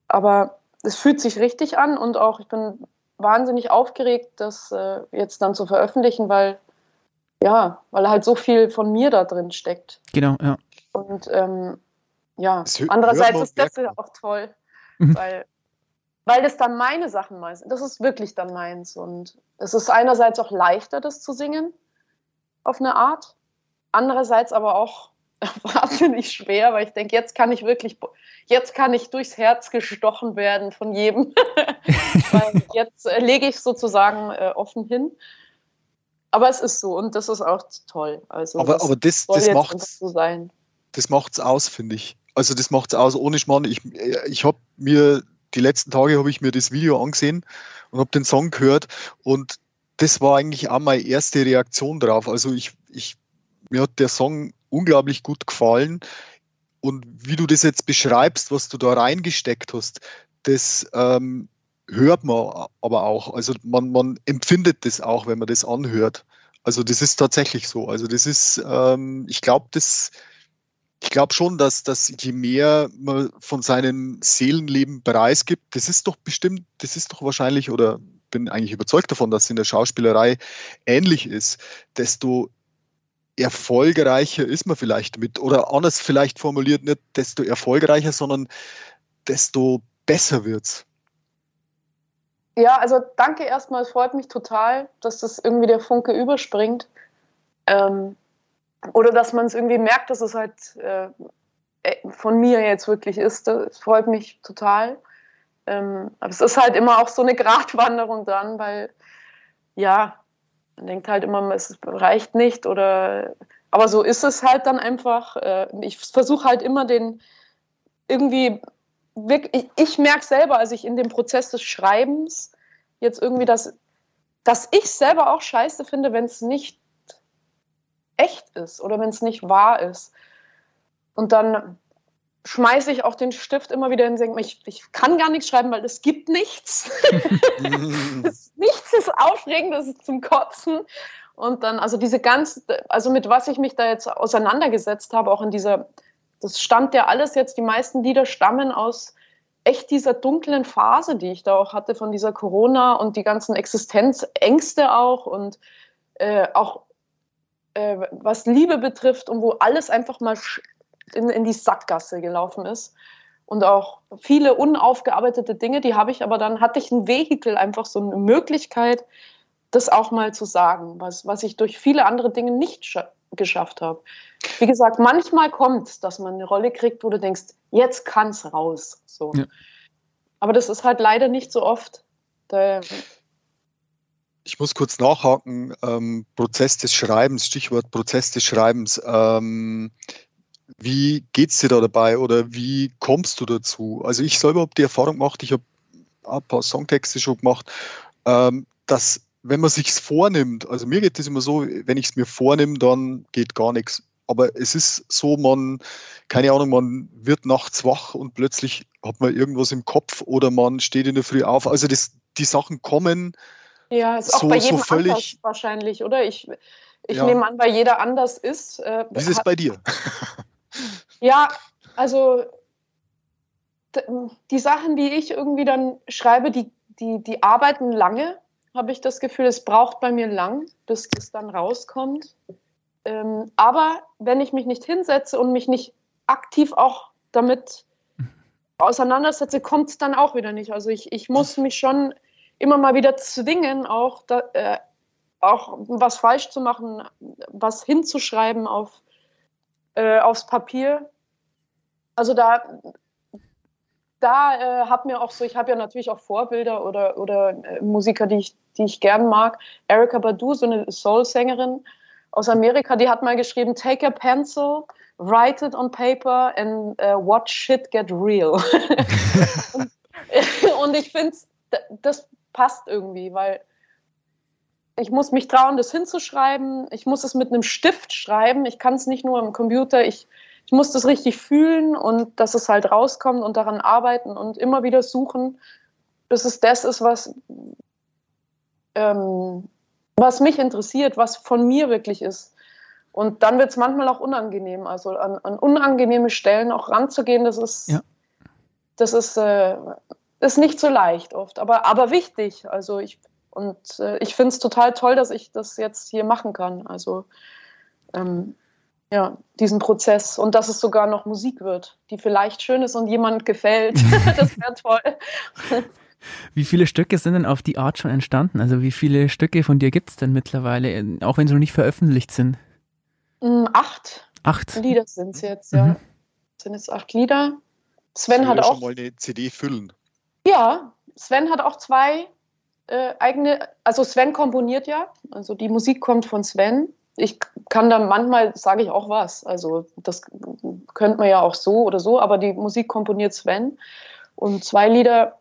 Aber es fühlt sich richtig an und auch ich bin wahnsinnig aufgeregt, das äh, jetzt dann zu veröffentlichen, weil ja, weil halt so viel von mir da drin steckt. Genau, ja. Und ähm, ja, andererseits ist das ja auch toll, mhm. weil, weil das dann meine Sachen meins Das ist wirklich dann meins. Und es ist einerseits auch leichter, das zu singen, auf eine Art. Andererseits aber auch wahnsinnig schwer, weil ich denke, jetzt kann ich wirklich, jetzt kann ich durchs Herz gestochen werden von jedem. weil jetzt äh, lege ich sozusagen äh, offen hin. Aber es ist so und das ist auch toll. Also aber, das aber das, das macht so sein. Das macht's aus, finde ich. Also das macht's aus. Ohne Schmarrn. Ich, ich habe mir die letzten Tage habe ich mir das Video angesehen und habe den Song gehört und das war eigentlich auch meine erste Reaktion drauf. Also ich, ich mir hat der Song unglaublich gut gefallen. Und wie du das jetzt beschreibst, was du da reingesteckt hast, das ähm, hört man aber auch. Also man, man empfindet das auch, wenn man das anhört. Also das ist tatsächlich so. Also das ist, ähm, ich glaube, das, ich glaube schon, dass, dass je mehr man von seinem Seelenleben preisgibt, das ist doch bestimmt, das ist doch wahrscheinlich oder bin eigentlich überzeugt davon, dass es in der Schauspielerei ähnlich ist, desto erfolgreicher ist man vielleicht mit, oder anders vielleicht formuliert, nicht desto erfolgreicher, sondern desto besser wird's. Ja, also danke erstmal, es freut mich total, dass das irgendwie der Funke überspringt. Ähm, oder dass man es irgendwie merkt, dass es halt äh, äh, von mir jetzt wirklich ist. Das freut mich total. Ähm, aber es ist halt immer auch so eine Gratwanderung dran, weil ja, man denkt halt immer, es reicht nicht oder aber so ist es halt dann einfach. Äh, ich versuche halt immer den irgendwie wirklich, ich, ich merke selber, als ich in dem Prozess des Schreibens jetzt irgendwie das, dass ich selber auch scheiße finde, wenn es nicht echt ist oder wenn es nicht wahr ist. Und dann schmeiße ich auch den Stift immer wieder hin und denke, ich, ich kann gar nichts schreiben, weil es gibt nichts. nichts ist aufregend, das ist zum Kotzen. Und dann, also diese ganz, also mit was ich mich da jetzt auseinandergesetzt habe, auch in dieser, das stand ja alles jetzt, die meisten Lieder stammen aus echt dieser dunklen Phase, die ich da auch hatte von dieser Corona und die ganzen Existenzängste auch und äh, auch äh, was Liebe betrifft und wo alles einfach mal in, in die Sackgasse gelaufen ist. Und auch viele unaufgearbeitete Dinge, die habe ich aber dann, hatte ich ein Vehikel, einfach so eine Möglichkeit, das auch mal zu sagen, was, was ich durch viele andere Dinge nicht geschafft habe. Wie gesagt, manchmal kommt es, dass man eine Rolle kriegt, wo du denkst, jetzt kann es raus. So. Ja. Aber das ist halt leider nicht so oft. Da, ich muss kurz nachhaken. Ähm, Prozess des Schreibens, Stichwort Prozess des Schreibens. Ähm, wie es dir da dabei oder wie kommst du dazu? Also ich selber habe die Erfahrung gemacht, ich habe ein paar Songtexte schon gemacht, ähm, dass wenn man sich vornimmt, also mir geht es immer so, wenn ich es mir vornehme, dann geht gar nichts. Aber es ist so, man, keine Ahnung, man wird nachts wach und plötzlich hat man irgendwas im Kopf oder man steht in der Früh auf. Also das, die Sachen kommen. Ja, ist so, auch bei jedem so völlig, wahrscheinlich, oder? Ich, ich ja. nehme an, weil jeder anders ist. Äh, Wie ist es bei dir? Ja, also die Sachen, die ich irgendwie dann schreibe, die, die, die arbeiten lange, habe ich das Gefühl. Es braucht bei mir lang, bis das dann rauskommt. Ähm, aber wenn ich mich nicht hinsetze und mich nicht aktiv auch damit auseinandersetze, kommt es dann auch wieder nicht. Also ich, ich muss mich schon immer mal wieder zwingen, auch, da, äh, auch was falsch zu machen, was hinzuschreiben auf, äh, aufs Papier. Also da, da äh, habe mir auch so, ich habe ja natürlich auch Vorbilder oder, oder äh, Musiker, die ich, die ich gern mag. Erika Badu, so eine Soul-Sängerin aus Amerika, die hat mal geschrieben, take a pencil, write it on paper and uh, watch shit get real. und, und ich finde, das passt irgendwie, weil ich muss mich trauen, das hinzuschreiben. Ich muss es mit einem Stift schreiben. Ich kann es nicht nur im Computer. Ich, ich muss das richtig fühlen und dass es halt rauskommt und daran arbeiten und immer wieder suchen, bis es das ist, was, ähm, was mich interessiert, was von mir wirklich ist. Und dann wird es manchmal auch unangenehm. Also an, an, unangenehme Stellen auch ranzugehen, das ist, ja. das ist, äh, ist nicht so leicht oft, aber, aber wichtig. Also ich und äh, ich finde es total toll, dass ich das jetzt hier machen kann. Also ähm, ja, diesen Prozess und dass es sogar noch Musik wird, die vielleicht schön ist und jemand gefällt. das wäre toll. Wie viele Stücke sind denn auf die Art schon entstanden? Also wie viele Stücke von dir gibt es denn mittlerweile, auch wenn sie noch nicht veröffentlicht sind? Mm, acht. Acht. Lieder sind es jetzt, ja. Mhm. sind jetzt acht Lieder. Sven hat auch. schon mal eine CD füllen. Ja, Sven hat auch zwei äh, eigene, also Sven komponiert ja, also die Musik kommt von Sven. Ich kann da manchmal, sage ich auch was, also das könnte man ja auch so oder so, aber die Musik komponiert Sven. Und zwei Lieder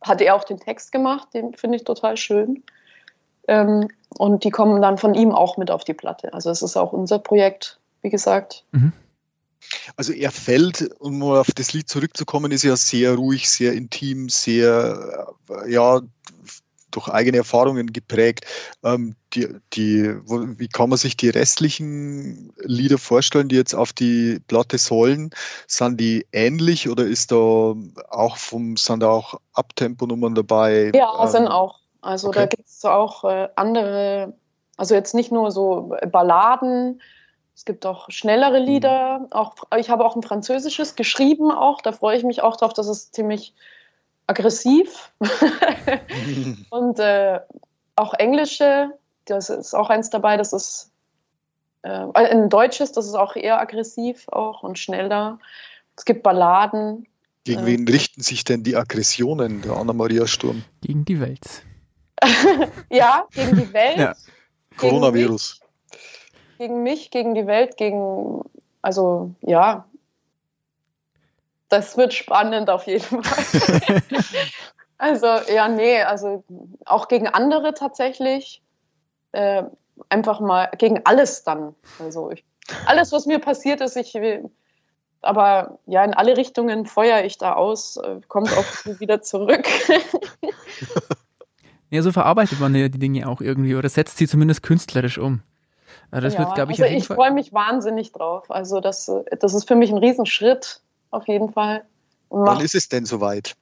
hat er auch den Text gemacht, den finde ich total schön. Ähm, und die kommen dann von ihm auch mit auf die Platte. Also es ist auch unser Projekt, wie gesagt. Mhm. Also er fällt, um auf das Lied zurückzukommen, ist ja sehr ruhig, sehr intim, sehr, ja, durch eigene Erfahrungen geprägt. Ähm, die, die, wo, wie kann man sich die restlichen Lieder vorstellen, die jetzt auf die Platte sollen? Sind die ähnlich oder ist da auch vom, sind da auch Abtempo-Nummern dabei? Ja, ähm, sind auch. Also okay. da gibt es auch äh, andere, also jetzt nicht nur so Balladen, es gibt auch schnellere mhm. Lieder. Auch, ich habe auch ein französisches geschrieben auch. Da freue ich mich auch drauf. Das ist ziemlich aggressiv. und äh, auch englische, das ist auch eins dabei, das ist äh, ein deutsches, das ist auch eher aggressiv auch und schneller. Es gibt Balladen. Gegen äh, wen richten sich denn die Aggressionen der Anna-Maria Sturm? Gegen die Welt. ja, gegen die Welt. Ja. Coronavirus. Mich, gegen mich, gegen die Welt, gegen, also ja, das wird spannend auf jeden Fall. also, ja, nee, also auch gegen andere tatsächlich. Äh, einfach mal gegen alles dann. Also ich, alles, was mir passiert ist, ich will, aber ja, in alle Richtungen feuere ich da aus, äh, kommt auch wieder zurück. ja, so verarbeitet man ja die Dinge auch irgendwie oder setzt sie zumindest künstlerisch um. Das ja, wird, glaube ich, also ich freue mich wahnsinnig drauf. Also das, das ist für mich ein Riesenschritt auf jeden Fall. Wann ist es denn soweit?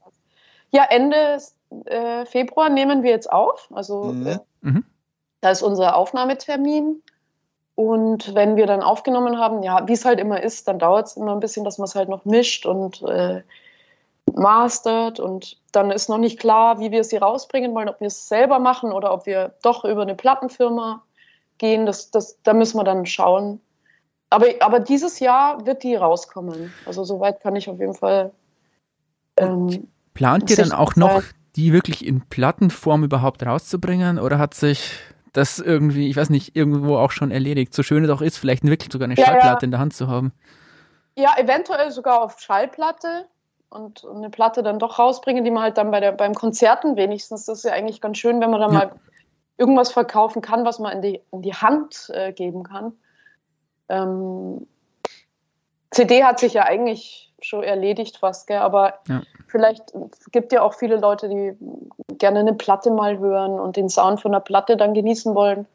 Ja, Ende äh, Februar nehmen wir jetzt auf. Also mhm. Äh, mhm. da ist unser Aufnahmetermin. Und wenn wir dann aufgenommen haben, ja, wie es halt immer ist, dann dauert es immer ein bisschen, dass man es halt noch mischt und äh, mastert. Und dann ist noch nicht klar, wie wir sie rausbringen wollen, ob wir es selber machen oder ob wir doch über eine Plattenfirma gehen. Das, das, da müssen wir dann schauen. Aber, aber dieses Jahr wird die rauskommen. Also soweit kann ich auf jeden Fall. Ähm, Plant ihr dann auch noch, die wirklich in Plattenform überhaupt rauszubringen? Oder hat sich das irgendwie, ich weiß nicht, irgendwo auch schon erledigt? So schön es auch ist, vielleicht wirklich sogar eine ja, Schallplatte ja. in der Hand zu haben. Ja, eventuell sogar auf Schallplatte und eine Platte dann doch rausbringen, die man halt dann bei der, beim Konzerten wenigstens, das ist ja eigentlich ganz schön, wenn man dann ja. mal irgendwas verkaufen kann, was man in die, in die Hand äh, geben kann. Ähm, CD hat sich ja eigentlich schon erledigt fast, gell? aber ja. vielleicht gibt ja auch viele Leute, die gerne eine Platte mal hören und den Sound von der Platte dann genießen wollen.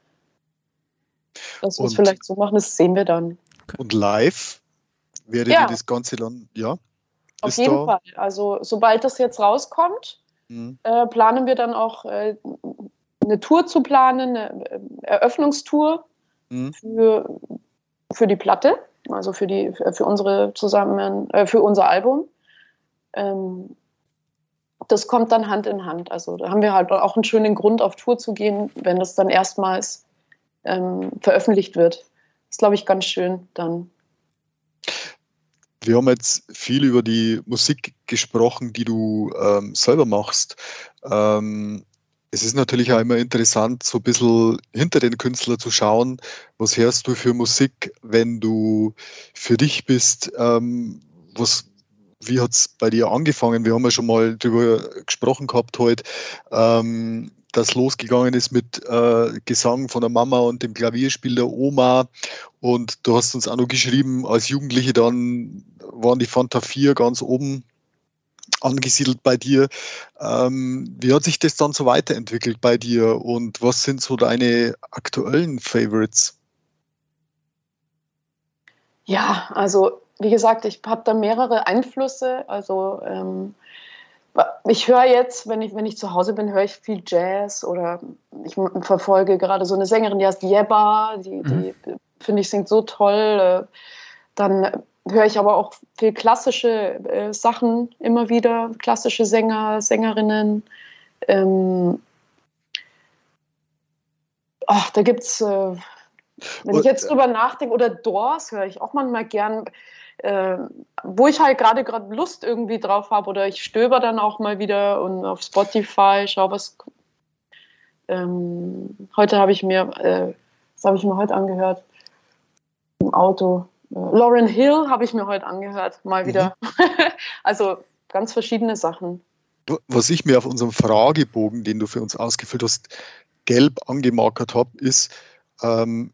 Dass wir es vielleicht so machen, das sehen wir dann. Und live wäre ja. das Ganze dann, ja? Auf jeden Fall. Also sobald das jetzt rauskommt, mhm. äh, planen wir dann auch äh, eine Tour zu planen, eine äh, Eröffnungstour mhm. für für die Platte, also für die für unsere zusammen äh, für unser Album. Ähm, das kommt dann Hand in Hand. Also da haben wir halt auch einen schönen Grund, auf Tour zu gehen, wenn das dann erstmals ähm, veröffentlicht wird. Das ist, glaube ich, ganz schön dann. Wir haben jetzt viel über die Musik gesprochen, die du ähm, selber machst. Ähm, es ist natürlich auch immer interessant, so ein bisschen hinter den Künstler zu schauen. Was hörst du für Musik, wenn du für dich bist? Ähm, was, wie hat es bei dir angefangen? Wir haben ja schon mal darüber gesprochen gehabt heute, ähm, dass losgegangen ist mit äh, Gesang von der Mama und dem Klavierspiel der Oma. Und du hast uns auch noch geschrieben, als Jugendliche dann waren die Fanta 4 ganz oben angesiedelt bei dir. Ähm, wie hat sich das dann so weiterentwickelt bei dir und was sind so deine aktuellen Favorites? Ja, also wie gesagt, ich habe da mehrere Einflüsse. Also ähm, ich höre jetzt, wenn ich, wenn ich zu Hause bin, höre ich viel Jazz oder ich verfolge gerade so eine Sängerin, die heißt Jebba, die, die mhm. finde ich singt so toll. Äh, dann höre ich aber auch viel klassische äh, Sachen immer wieder, klassische Sänger, Sängerinnen. Ähm, ach, da gibt es, äh, wenn ich jetzt drüber nachdenke, oder Doors höre ich auch manchmal gern, äh, wo ich halt gerade gerade Lust irgendwie drauf habe, oder ich stöber dann auch mal wieder und auf Spotify schaue, was. Ähm, heute habe ich mir, äh, was habe ich mir heute angehört? Im Auto. Lauren Hill habe ich mir heute angehört, mal mhm. wieder. also ganz verschiedene Sachen. Was ich mir auf unserem Fragebogen, den du für uns ausgefüllt hast, gelb angemarkert habe, ist ähm,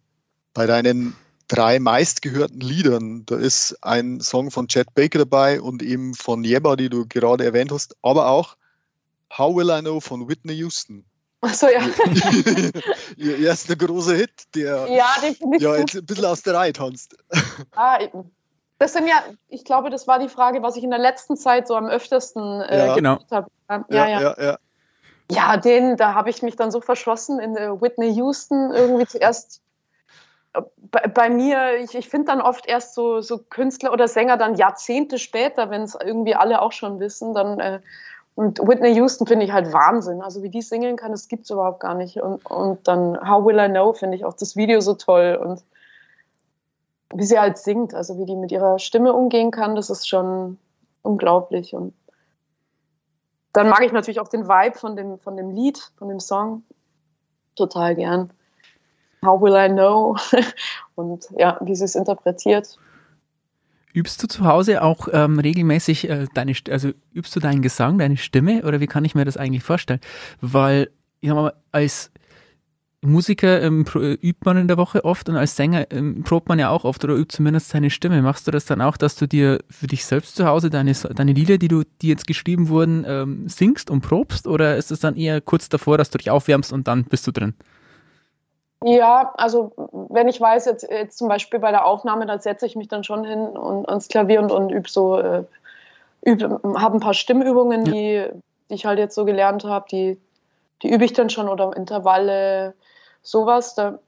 bei deinen drei meistgehörten Liedern, da ist ein Song von Chad Baker dabei und eben von Jebba, die du gerade erwähnt hast, aber auch How Will I Know von Whitney Houston. Achso, ja. Ihr erster großer Hit, der ja, den ja, jetzt ein bisschen aus der Reihe tanzt. Ah, das sind ja, ich glaube, das war die Frage, was ich in der letzten Zeit so am öftesten äh, ja. genau. habe. Ja, ja, ja. ja. Ja, den, da habe ich mich dann so verschlossen in Whitney Houston irgendwie zuerst. Äh, bei, bei mir, ich, ich finde dann oft erst so, so Künstler oder Sänger dann Jahrzehnte später, wenn es irgendwie alle auch schon wissen, dann äh, und Whitney Houston finde ich halt Wahnsinn. Also wie die singen kann, das gibt es überhaupt gar nicht. Und, und dann How Will I Know finde ich auch das Video so toll. Und wie sie halt singt, also wie die mit ihrer Stimme umgehen kann, das ist schon unglaublich. Und dann mag ich natürlich auch den Vibe von dem, von dem Lied, von dem Song total gern. How will I know? Und ja, wie sie es interpretiert. Übst du zu Hause auch ähm, regelmäßig äh, deine, also übst du deinen Gesang, deine Stimme oder wie kann ich mir das eigentlich vorstellen? Weil, ich sag mal, als Musiker ähm, übt man in der Woche oft und als Sänger ähm, probt man ja auch oft oder übt zumindest seine Stimme. Machst du das dann auch, dass du dir für dich selbst zu Hause deine, deine Lieder, die du, die jetzt geschrieben wurden, ähm, singst und probst oder ist es dann eher kurz davor, dass du dich aufwärmst und dann bist du drin? Ja, also wenn ich weiß, jetzt, jetzt zum Beispiel bei der Aufnahme, da setze ich mich dann schon hin und ans Klavier und, und übe so, äh, habe ein paar Stimmübungen, ja. die, die ich halt jetzt so gelernt habe, die, die übe ich dann schon oder Intervalle, sowas. Da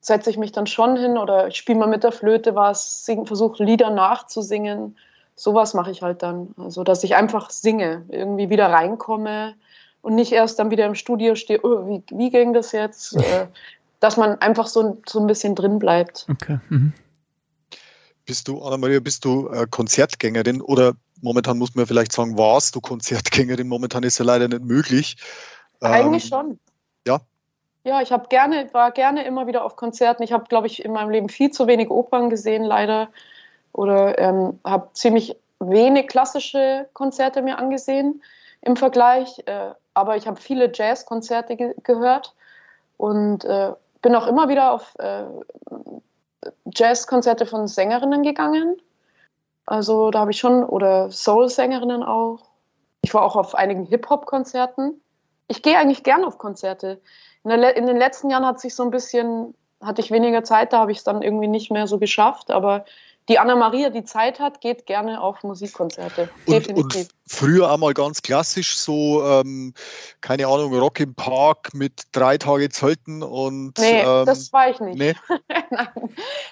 setze ich mich dann schon hin oder ich spiele mal mit der Flöte was, versuche Lieder nachzusingen. Sowas mache ich halt dann. Also, dass ich einfach singe, irgendwie wieder reinkomme und nicht erst dann wieder im Studio stehe, oh, wie, wie ging das jetzt? Äh, dass man einfach so, so ein bisschen drin bleibt. Okay. Mhm. Bist du, Anna-Maria, bist du äh, Konzertgängerin oder momentan muss man vielleicht sagen, warst du Konzertgängerin? Momentan ist ja leider nicht möglich. Eigentlich ähm, schon. Ja. Ja, ich habe gerne, war gerne immer wieder auf Konzerten. Ich habe, glaube ich, in meinem Leben viel zu wenig Opern gesehen, leider. Oder ähm, habe ziemlich wenig klassische Konzerte mir angesehen im Vergleich. Äh, aber ich habe viele Jazzkonzerte ge gehört und äh, bin auch immer wieder auf äh, Jazzkonzerte von Sängerinnen gegangen. Also da habe ich schon, oder Soul-Sängerinnen auch. Ich war auch auf einigen Hip-Hop-Konzerten. Ich gehe eigentlich gerne auf Konzerte. In, in, den letzten Jahren hat sich so ein bisschen, hatte ich weniger Zeit, da habe ich es dann irgendwie nicht mehr so geschafft. Aber die Anna-Maria, die Zeit hat, geht gerne auf Musikkonzerte. Und, Definitiv. Und früher einmal ganz klassisch so, ähm, keine Ahnung, Rock im Park mit drei Tage Zelten und. Nee, ähm, das war ich nicht. Nee. Nein,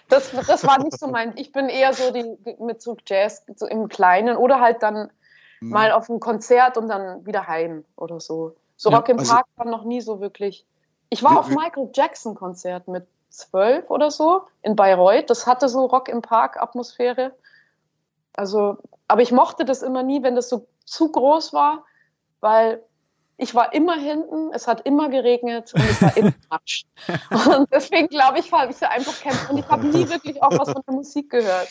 das, das war nicht so mein. Ich bin eher so die mit so Jazz so im Kleinen oder halt dann hm. mal auf ein Konzert und dann wieder heim oder so. So ja, Rock im also, Park war noch nie so wirklich. Ich war auf Michael Jackson Konzert mit zwölf oder so in Bayreuth. Das hatte so Rock im Park Atmosphäre. Also, aber ich mochte das immer nie, wenn das so zu groß war, weil ich war immer hinten, es hat immer geregnet und es war immer Matsch. Und deswegen glaube ich, habe ich einfach kämpfen. Und ich habe nie wirklich auch was von der Musik gehört.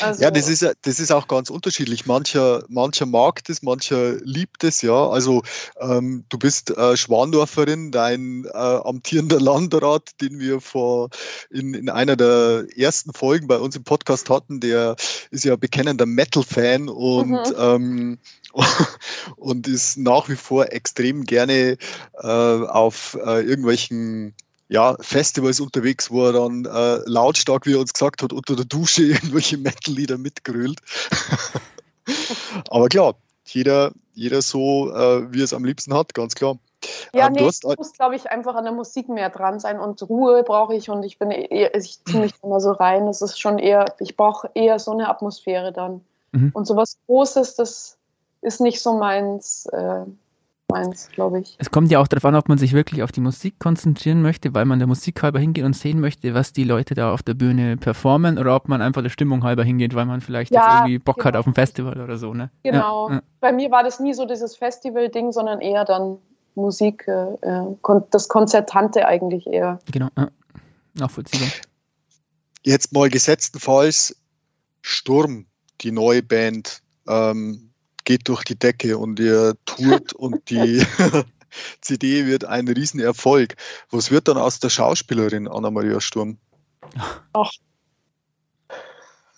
Also, ja, das ist, das ist auch ganz unterschiedlich. Mancher, mancher mag das, mancher liebt es, ja. Also ähm, du bist äh, Schwandorferin, dein äh, amtierender Landrat, den wir vor in, in einer der ersten Folgen bei uns im Podcast hatten, der ist ja bekennender Metal-Fan und mhm. ähm, und ist nach wie vor extrem gerne äh, auf äh, irgendwelchen ja, Festivals unterwegs, wo er dann äh, lautstark, wie er uns gesagt hat, unter der Dusche irgendwelche Metal-Lieder mitgrölt. Aber klar, jeder, jeder so, äh, wie er es am liebsten hat, ganz klar. Ja, ähm, nee, ich muss, glaube ich, einfach an der Musik mehr dran sein und Ruhe brauche ich und ich bin eher, ich ziehe mich immer so rein. Es ist schon eher, ich brauche eher so eine Atmosphäre dann. Mhm. Und so was Großes, das ist nicht so meins. Äh, meins, glaube ich. Es kommt ja auch darauf an, ob man sich wirklich auf die Musik konzentrieren möchte, weil man der Musik halber hingeht und sehen möchte, was die Leute da auf der Bühne performen, oder ob man einfach der Stimmung halber hingeht, weil man vielleicht ja, jetzt irgendwie Bock genau. hat auf ein Festival oder so. Ne? Genau. Ja, ja. Bei mir war das nie so dieses Festival-Ding, sondern eher dann Musik, äh, äh das Konzertante eigentlich eher. Genau, ja. nachvollziehbar. Jetzt mal gesetztenfalls Sturm, die neue Band. Ähm, geht durch die Decke und ihr tourt und die CD wird ein Riesenerfolg. Was wird dann aus der Schauspielerin Anna-Maria Sturm? Ach,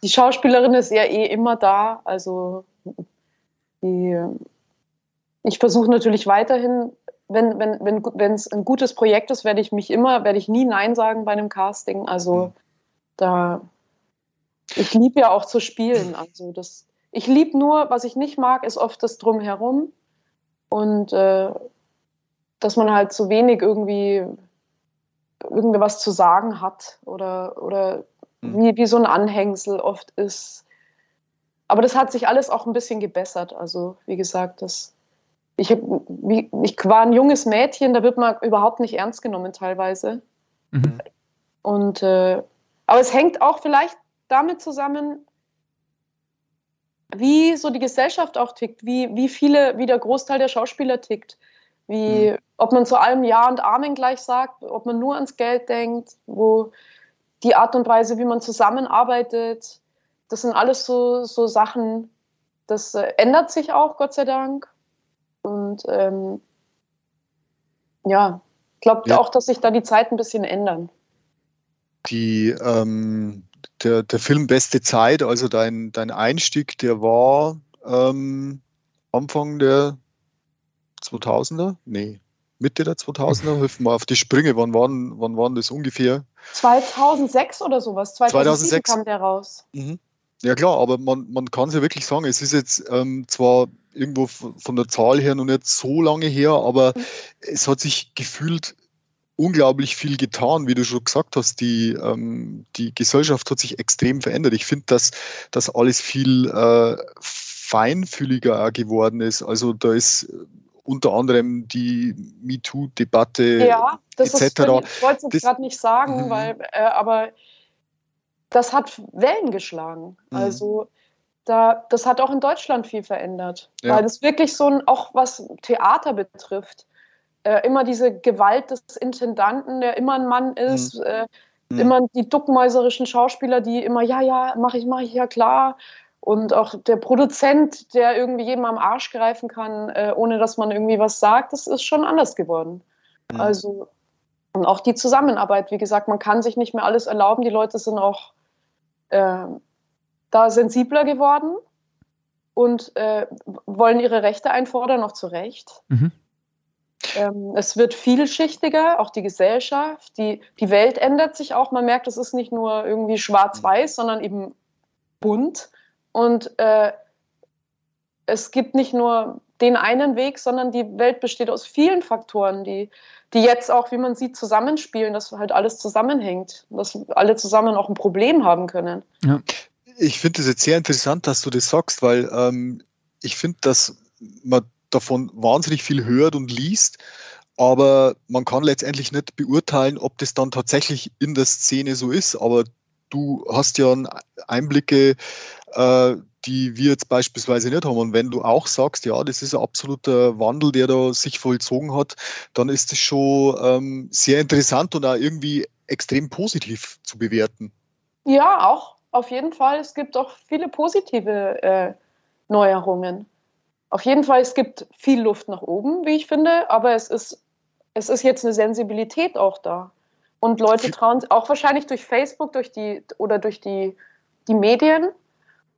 die Schauspielerin ist ja eh immer da. Also die, ich versuche natürlich weiterhin, wenn wenn wenn wenn es ein gutes Projekt ist, werde ich mich immer, werde ich nie Nein sagen bei einem Casting. Also da ich liebe ja auch zu spielen. Also das ich liebe nur, was ich nicht mag, ist oft das Drumherum. Und äh, dass man halt so wenig irgendwie irgendwas zu sagen hat oder, oder mhm. wie, wie so ein Anhängsel oft ist. Aber das hat sich alles auch ein bisschen gebessert. Also, wie gesagt, das, ich, hab, wie, ich war ein junges Mädchen, da wird man überhaupt nicht ernst genommen teilweise. Mhm. Und, äh, aber es hängt auch vielleicht damit zusammen, wie so die Gesellschaft auch tickt, wie, wie viele, wie der Großteil der Schauspieler tickt, wie, mhm. ob man zu allem Ja und Amen gleich sagt, ob man nur ans Geld denkt, wo die Art und Weise, wie man zusammenarbeitet, das sind alles so, so Sachen, das äh, ändert sich auch, Gott sei Dank. Und ähm, ja, ich glaube ja. auch, dass sich da die Zeiten ein bisschen ändern. Die, ähm, der, der Film Beste Zeit, also dein, dein Einstieg, der war ähm, Anfang der 2000er? Nee, Mitte der 2000er? Hilf mal auf die Sprünge. Wann waren, wann waren das ungefähr? 2006 oder sowas. 2007 2006. kam der raus. Mhm. Ja klar, aber man, man kann es ja wirklich sagen, es ist jetzt ähm, zwar irgendwo von der Zahl her noch nicht so lange her, aber mhm. es hat sich gefühlt unglaublich viel getan, wie du schon gesagt hast. Die, ähm, die Gesellschaft hat sich extrem verändert. Ich finde, dass das alles viel äh, feinfühliger geworden ist. Also da ist unter anderem die MeToo-Debatte ja, das etc. Ist, ich wollte es gerade nicht sagen, mhm. weil, äh, aber das hat Wellen geschlagen. Mhm. Also da, das hat auch in Deutschland viel verändert, ja. weil es wirklich so ein, auch was Theater betrifft, äh, immer diese Gewalt des Intendanten, der immer ein Mann ist, mhm. Äh, mhm. immer die duckmäuserischen Schauspieler, die immer, ja, ja, mache ich, mache ich, ja klar. Und auch der Produzent, der irgendwie jedem am Arsch greifen kann, äh, ohne dass man irgendwie was sagt, das ist schon anders geworden. Mhm. Also, und auch die Zusammenarbeit, wie gesagt, man kann sich nicht mehr alles erlauben. Die Leute sind auch äh, da sensibler geworden und äh, wollen ihre Rechte einfordern, auch zu Recht. Mhm. Ähm, es wird vielschichtiger, auch die Gesellschaft, die, die Welt ändert sich auch. Man merkt, es ist nicht nur irgendwie schwarz-weiß, sondern eben bunt. Und äh, es gibt nicht nur den einen Weg, sondern die Welt besteht aus vielen Faktoren, die, die jetzt auch, wie man sieht, zusammenspielen, dass halt alles zusammenhängt, dass alle zusammen auch ein Problem haben können. Ja. Ich finde es jetzt sehr interessant, dass du das sagst, weil ähm, ich finde, dass man davon wahnsinnig viel hört und liest, aber man kann letztendlich nicht beurteilen, ob das dann tatsächlich in der Szene so ist. Aber du hast ja Einblicke, äh, die wir jetzt beispielsweise nicht haben. Und wenn du auch sagst, ja, das ist ein absoluter Wandel, der da sich vollzogen hat, dann ist das schon ähm, sehr interessant und auch irgendwie extrem positiv zu bewerten. Ja, auch auf jeden Fall. Es gibt auch viele positive äh, Neuerungen. Auf jeden Fall, es gibt viel Luft nach oben, wie ich finde, aber es ist, es ist jetzt eine Sensibilität auch da. Und Leute trauen auch wahrscheinlich durch Facebook durch die, oder durch die, die Medien,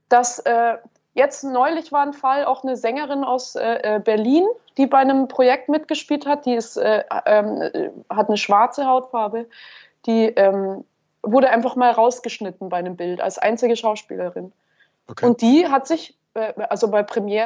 dass äh, jetzt neulich war ein Fall, auch eine Sängerin aus äh, äh Berlin, die bei einem Projekt mitgespielt hat, die ist, äh, äh, hat eine schwarze Hautfarbe, die ähm, wurde einfach mal rausgeschnitten bei einem Bild als einzige Schauspielerin. Okay. Und die hat sich, äh, also bei Premiere